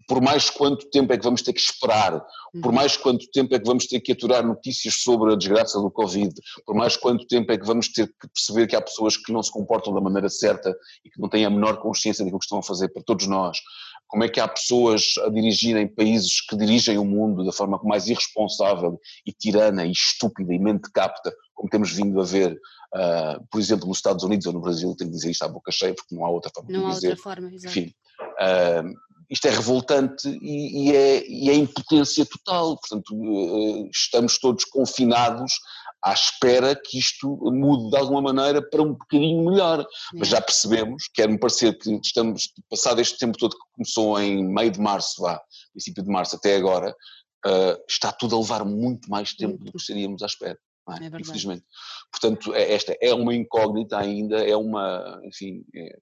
Speaker 2: Por mais quanto tempo é que vamos ter que esperar, por uhum. mais quanto tempo é que vamos ter que aturar notícias sobre a desgraça do Covid, por mais quanto tempo é que vamos ter que perceber que há pessoas que não se comportam da maneira certa e que não têm a menor consciência daquilo que estão a fazer para todos nós, como é que há pessoas a dirigirem países que dirigem o mundo da forma mais irresponsável e tirana e estúpida e mente capta, como temos vindo a ver Uh, por exemplo, nos Estados Unidos ou no Brasil, tenho que dizer isto à boca cheia, porque não há outra forma
Speaker 1: não
Speaker 2: de dizer.
Speaker 1: Não há outra forma, exato.
Speaker 2: Enfim, uh, isto é revoltante e, e, é, e é impotência total, portanto, uh, estamos todos confinados à espera que isto mude de alguma maneira para um bocadinho melhor. Mas já percebemos, quer-me parecer que estamos, passado este tempo todo que começou em meio de março, vá, princípio de março até agora, uh, está tudo a levar muito mais tempo do que estaríamos à espera é? é infelizmente. Portanto, é, esta é uma incógnita ainda, é uma, enfim, é,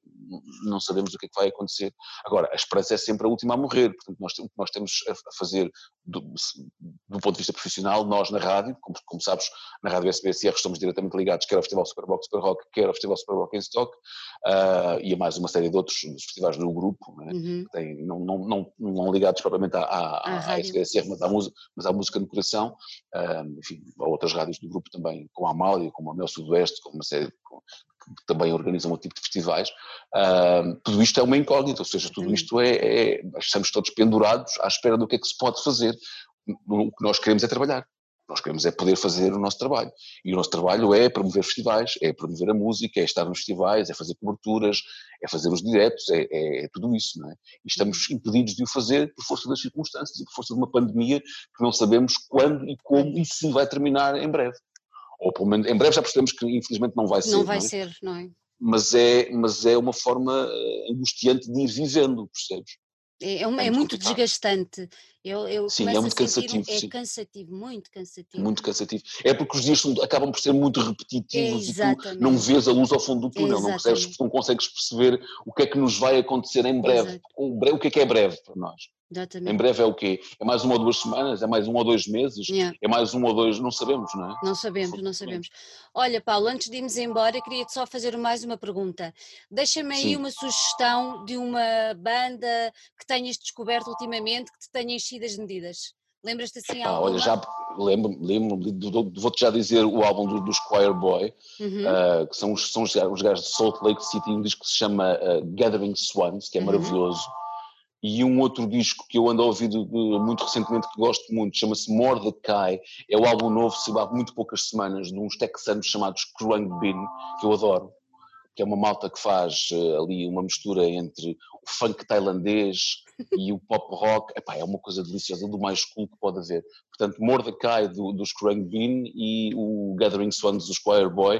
Speaker 2: não sabemos o que é que vai acontecer. Agora, a esperança é sempre a última a morrer, portanto, nós, o que nós temos a fazer do, do, ponto de vista profissional, nós na rádio, como, como sabes, na rádio SBSR estamos diretamente ligados quer ao Festival Superbox Super Rock, quer ao Festival Superbox em Stock, uh, e a mais uma série de outros festivais do grupo, né, uhum. não, não, não, não, ligados propriamente à, à, à SBSR, mas à, música, mas à música no coração, uh, enfim, a outras rádios do grupo também, com a Amália, com a Mel Sudoeste, com uma série de, com, que também organizam um tipo de festivais, uh, tudo isto é uma incógnita, ou seja, tudo isto é, é, estamos todos pendurados à espera do que é que se pode fazer. O que nós queremos é trabalhar. Nós queremos é poder fazer o nosso trabalho. E o nosso trabalho é promover festivais, é promover a música, é estar nos festivais, é fazer coberturas, é fazer os diretos, é, é, é tudo isso, não é? E estamos impedidos de o fazer por força das circunstâncias e por força de uma pandemia que não sabemos quando e como e se vai terminar em breve ou pelo menos em breve já percebemos que infelizmente não vai ser.
Speaker 1: Não vai não é? ser, não é?
Speaker 2: Mas é, mas é uma forma eh, angustiante de ir vivendo, percebes?
Speaker 1: É, é, uma, é, é muito desgastante. Eu, eu
Speaker 2: sim, é muito cansativo.
Speaker 1: é
Speaker 2: sim.
Speaker 1: cansativo, muito cansativo.
Speaker 2: Muito cansativo. É porque os dias acabam por ser muito repetitivos e tu não vês a luz ao fundo do túnel, não, percebes, não consegues perceber o que é que nos vai acontecer em breve. O, o que é que é breve para nós? Exatamente. Em breve é o quê? É mais uma ou duas semanas? É mais um ou dois meses? Yeah. É mais um ou dois? Não sabemos, não é?
Speaker 1: Não sabemos, não sabemos. Olha, Paulo, antes de irmos embora, queria-te só fazer mais uma pergunta. Deixa-me aí uma sugestão de uma banda que tenhas descoberto ultimamente que te tenha enchido as medidas. Lembras-te assim
Speaker 2: ah, Olha, já lembro, lembro vou-te já dizer o álbum do, do Squire Boy, uhum. uh, que são os, são os, os gajos de Salt Lake City, um disco que se chama uh, Gathering Swans, que é uhum. maravilhoso. E um outro disco que eu ando a ouvir muito recentemente que gosto muito, chama-se Mordecai, é o álbum novo, se há muito poucas semanas, de uns texanos chamados Krung Bin, que eu adoro que é uma malta que faz ali uma mistura entre o funk tailandês e o pop rock. Epá, é uma coisa deliciosa, do mais cool que pode haver. Portanto, Mordecai do, dos Krang Bean e o Gathering Swans do Squire Boy,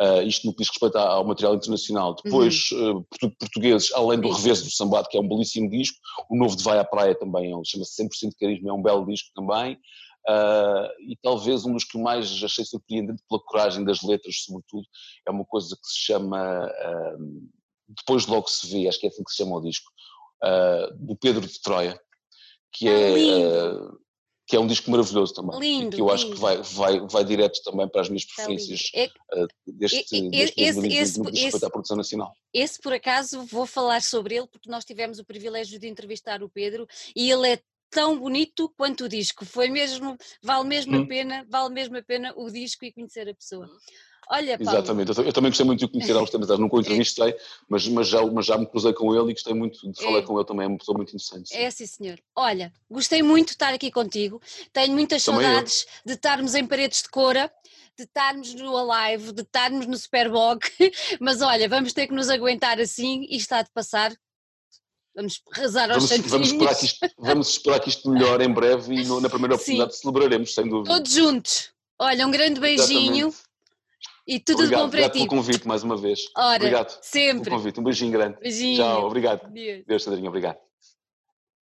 Speaker 2: uh, isto no que diz respeito ao material internacional. Depois, uhum. uh, portugueses, além do Reveso do Sambado, que é um belíssimo disco, o novo de Vai à Praia também, é chama-se 100% Carisma, é um belo disco também. Uh, e talvez um dos que mais achei surpreendente pela coragem das letras, sobretudo, é uma coisa que se chama Depois Logo Se Vê, acho que é assim que se chama o disco, uh, do Pedro de Troia, que é, que é um disco maravilhoso também.
Speaker 1: Lindo,
Speaker 2: que eu
Speaker 1: lindo.
Speaker 2: acho que vai, vai, vai direto também para as minhas preferências é, deste, deste esse, 2020 esse, no que diz à produção nacional.
Speaker 1: Esse, por acaso, vou falar sobre ele, porque nós tivemos o privilégio de entrevistar o Pedro e ele é tão bonito quanto o disco. Foi mesmo, vale mesmo hum. a pena, vale mesmo a pena o disco e conhecer a pessoa. Olha,
Speaker 2: Paulo. Exatamente, eu, também gostei muito de o conhecer há uns tempos, nunca o entrevistei, mas, mas, já, mas já me cruzei com ele e gostei muito de falar é. com ele também, é uma pessoa muito interessante.
Speaker 1: Sim. É, sim, senhor. Olha, gostei muito de estar aqui contigo, tenho muitas também saudades eu. de estarmos em paredes de cora, de estarmos no Alive, de estarmos no Superbog, mas olha, vamos ter que nos aguentar assim e está de passar Vamos rezar aos
Speaker 2: vamos, vamos esperar, que isto, vamos esperar que isto melhore em breve e no, na primeira oportunidade Sim. celebraremos, sem dúvida.
Speaker 1: Todos juntos. Olha, um grande beijinho Exatamente. E tudo
Speaker 2: obrigado,
Speaker 1: de bom para
Speaker 2: obrigado
Speaker 1: ti.
Speaker 2: Obrigado pelo convite mais uma vez.
Speaker 1: Ora,
Speaker 2: obrigado.
Speaker 1: Sempre.
Speaker 2: Pelo convite. Um beijinho grande.
Speaker 1: Beijinho.
Speaker 2: Tchau, obrigado.
Speaker 1: Deus,
Speaker 2: Deus Sandrinho, obrigado.